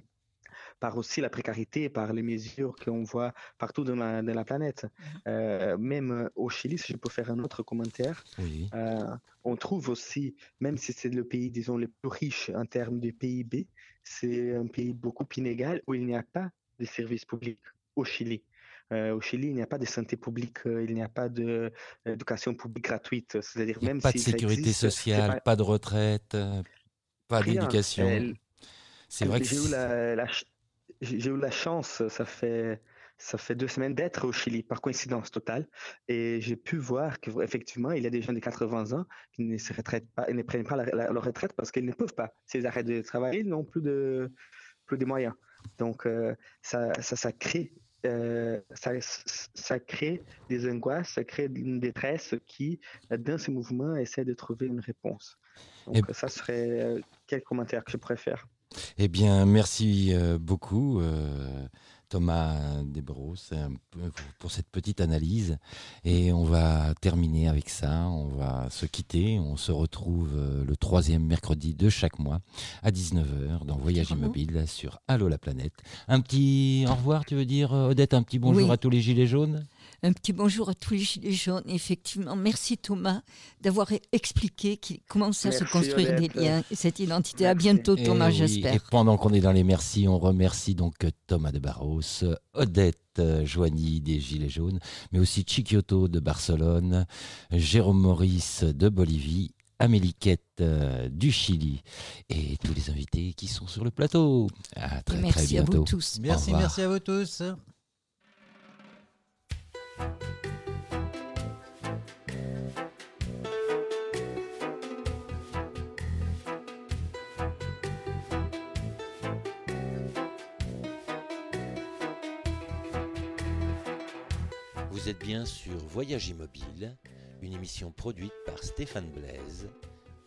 par aussi la précarité, par les mesures qu'on voit partout dans la, dans la planète. Euh, même euh, au Chili, si je peux faire un autre commentaire, Oui. euh, on trouve aussi, même si c'est le pays, disons, le plus riche en termes de PIB, c'est un pays beaucoup inégal où il n'y a pas de services publics au Chili. Euh, au Chili, il n'y a pas de santé publique, euh, il n'y a pas d'éducation publique gratuite. C'est-à-dire même pas si de sécurité existe, sociale, pas- pas de retraite, euh, pas d'éducation. Euh, C'est vrai que J'ai eu la, la ch- j'ai j'ai eu la chance, ça fait, ça fait deux semaines d'être au Chili, par coïncidence totale, et j'ai pu voir qu'effectivement, il y a des gens de 80 ans qui ne se retraitent pas, ne prennent pas la- la- leur retraite parce qu'ils ne peuvent pas. S'ils arrêtent de travailler, ils n'ont plus de, plus de moyens. Donc, euh, ça, ça, ça crée euh, ça, ça, crée des angoisses, ça crée une détresse qui, dans ces mouvements, essaie de trouver une réponse. Donc, ça serait euh, quel commentaire que je préfère. Eh bien, merci euh, beaucoup. Thomas Desbros pour cette petite analyse. Et on va terminer avec ça. On va se quitter. On se retrouve euh, le troisième mercredi de chaque mois à 19h dans Voyage Immobile sur Allo la planète. Un petit au revoir, tu veux dire, Odette? Un petit bonjour à tous les gilets jaunes? Un petit bonjour à tous les Gilets jaunes. Effectivement, merci Thomas d'avoir expliqué comment ça se construire des liens et cette identité. À bientôt Thomas, j'espère. Et pendant qu'on est dans les merci, on remercie donc Thomas de Barros, Odette euh, Joigny des Gilets jaunes, mais aussi Chiquioto de Barcelone, Jérôme Maurice de Bolivie Amélie Quette euh, du Chili et tous les invités qui sont sur le plateau. À très, merci très bientôt. à vous tous. Merci, merci à vous tous. Vous êtes bien sur Voyage Immobile, une émission produite par Stéphane Blaise,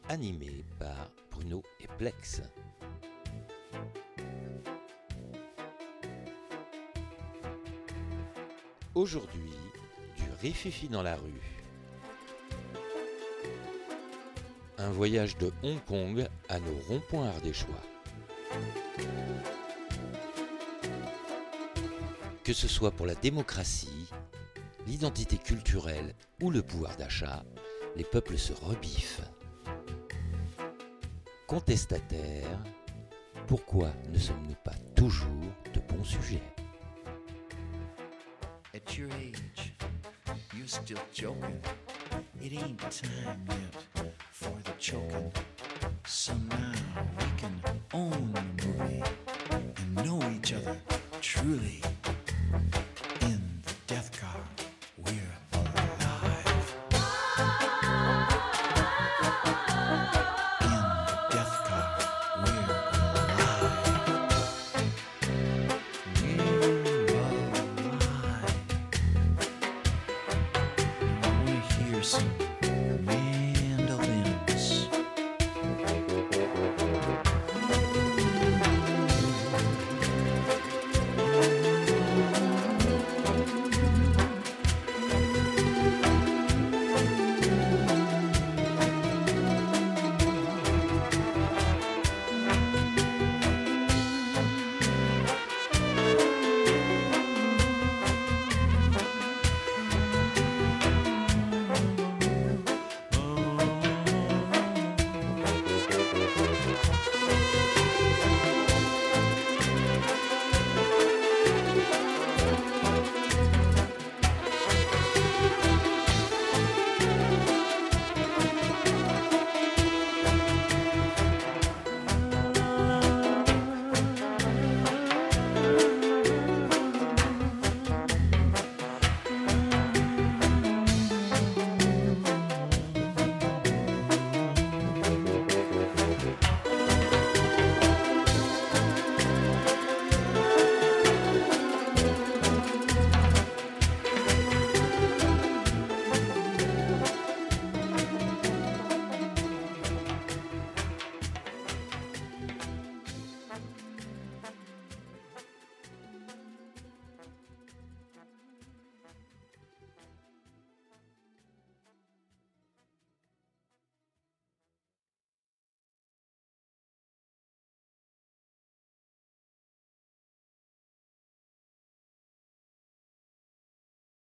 animée par Bruno et Plex. Aujourd'hui, du rififi dans la rue. Un voyage de Hong Kong à nos ronds-points ardéchois. Que ce soit pour la démocratie, l'identité culturelle ou le pouvoir d'achat, les peuples se rebiffent. Contestataires, pourquoi ne sommes-nous pas toujours de bons sujets? Still joking. It ain't time yet for the choking. So now we can own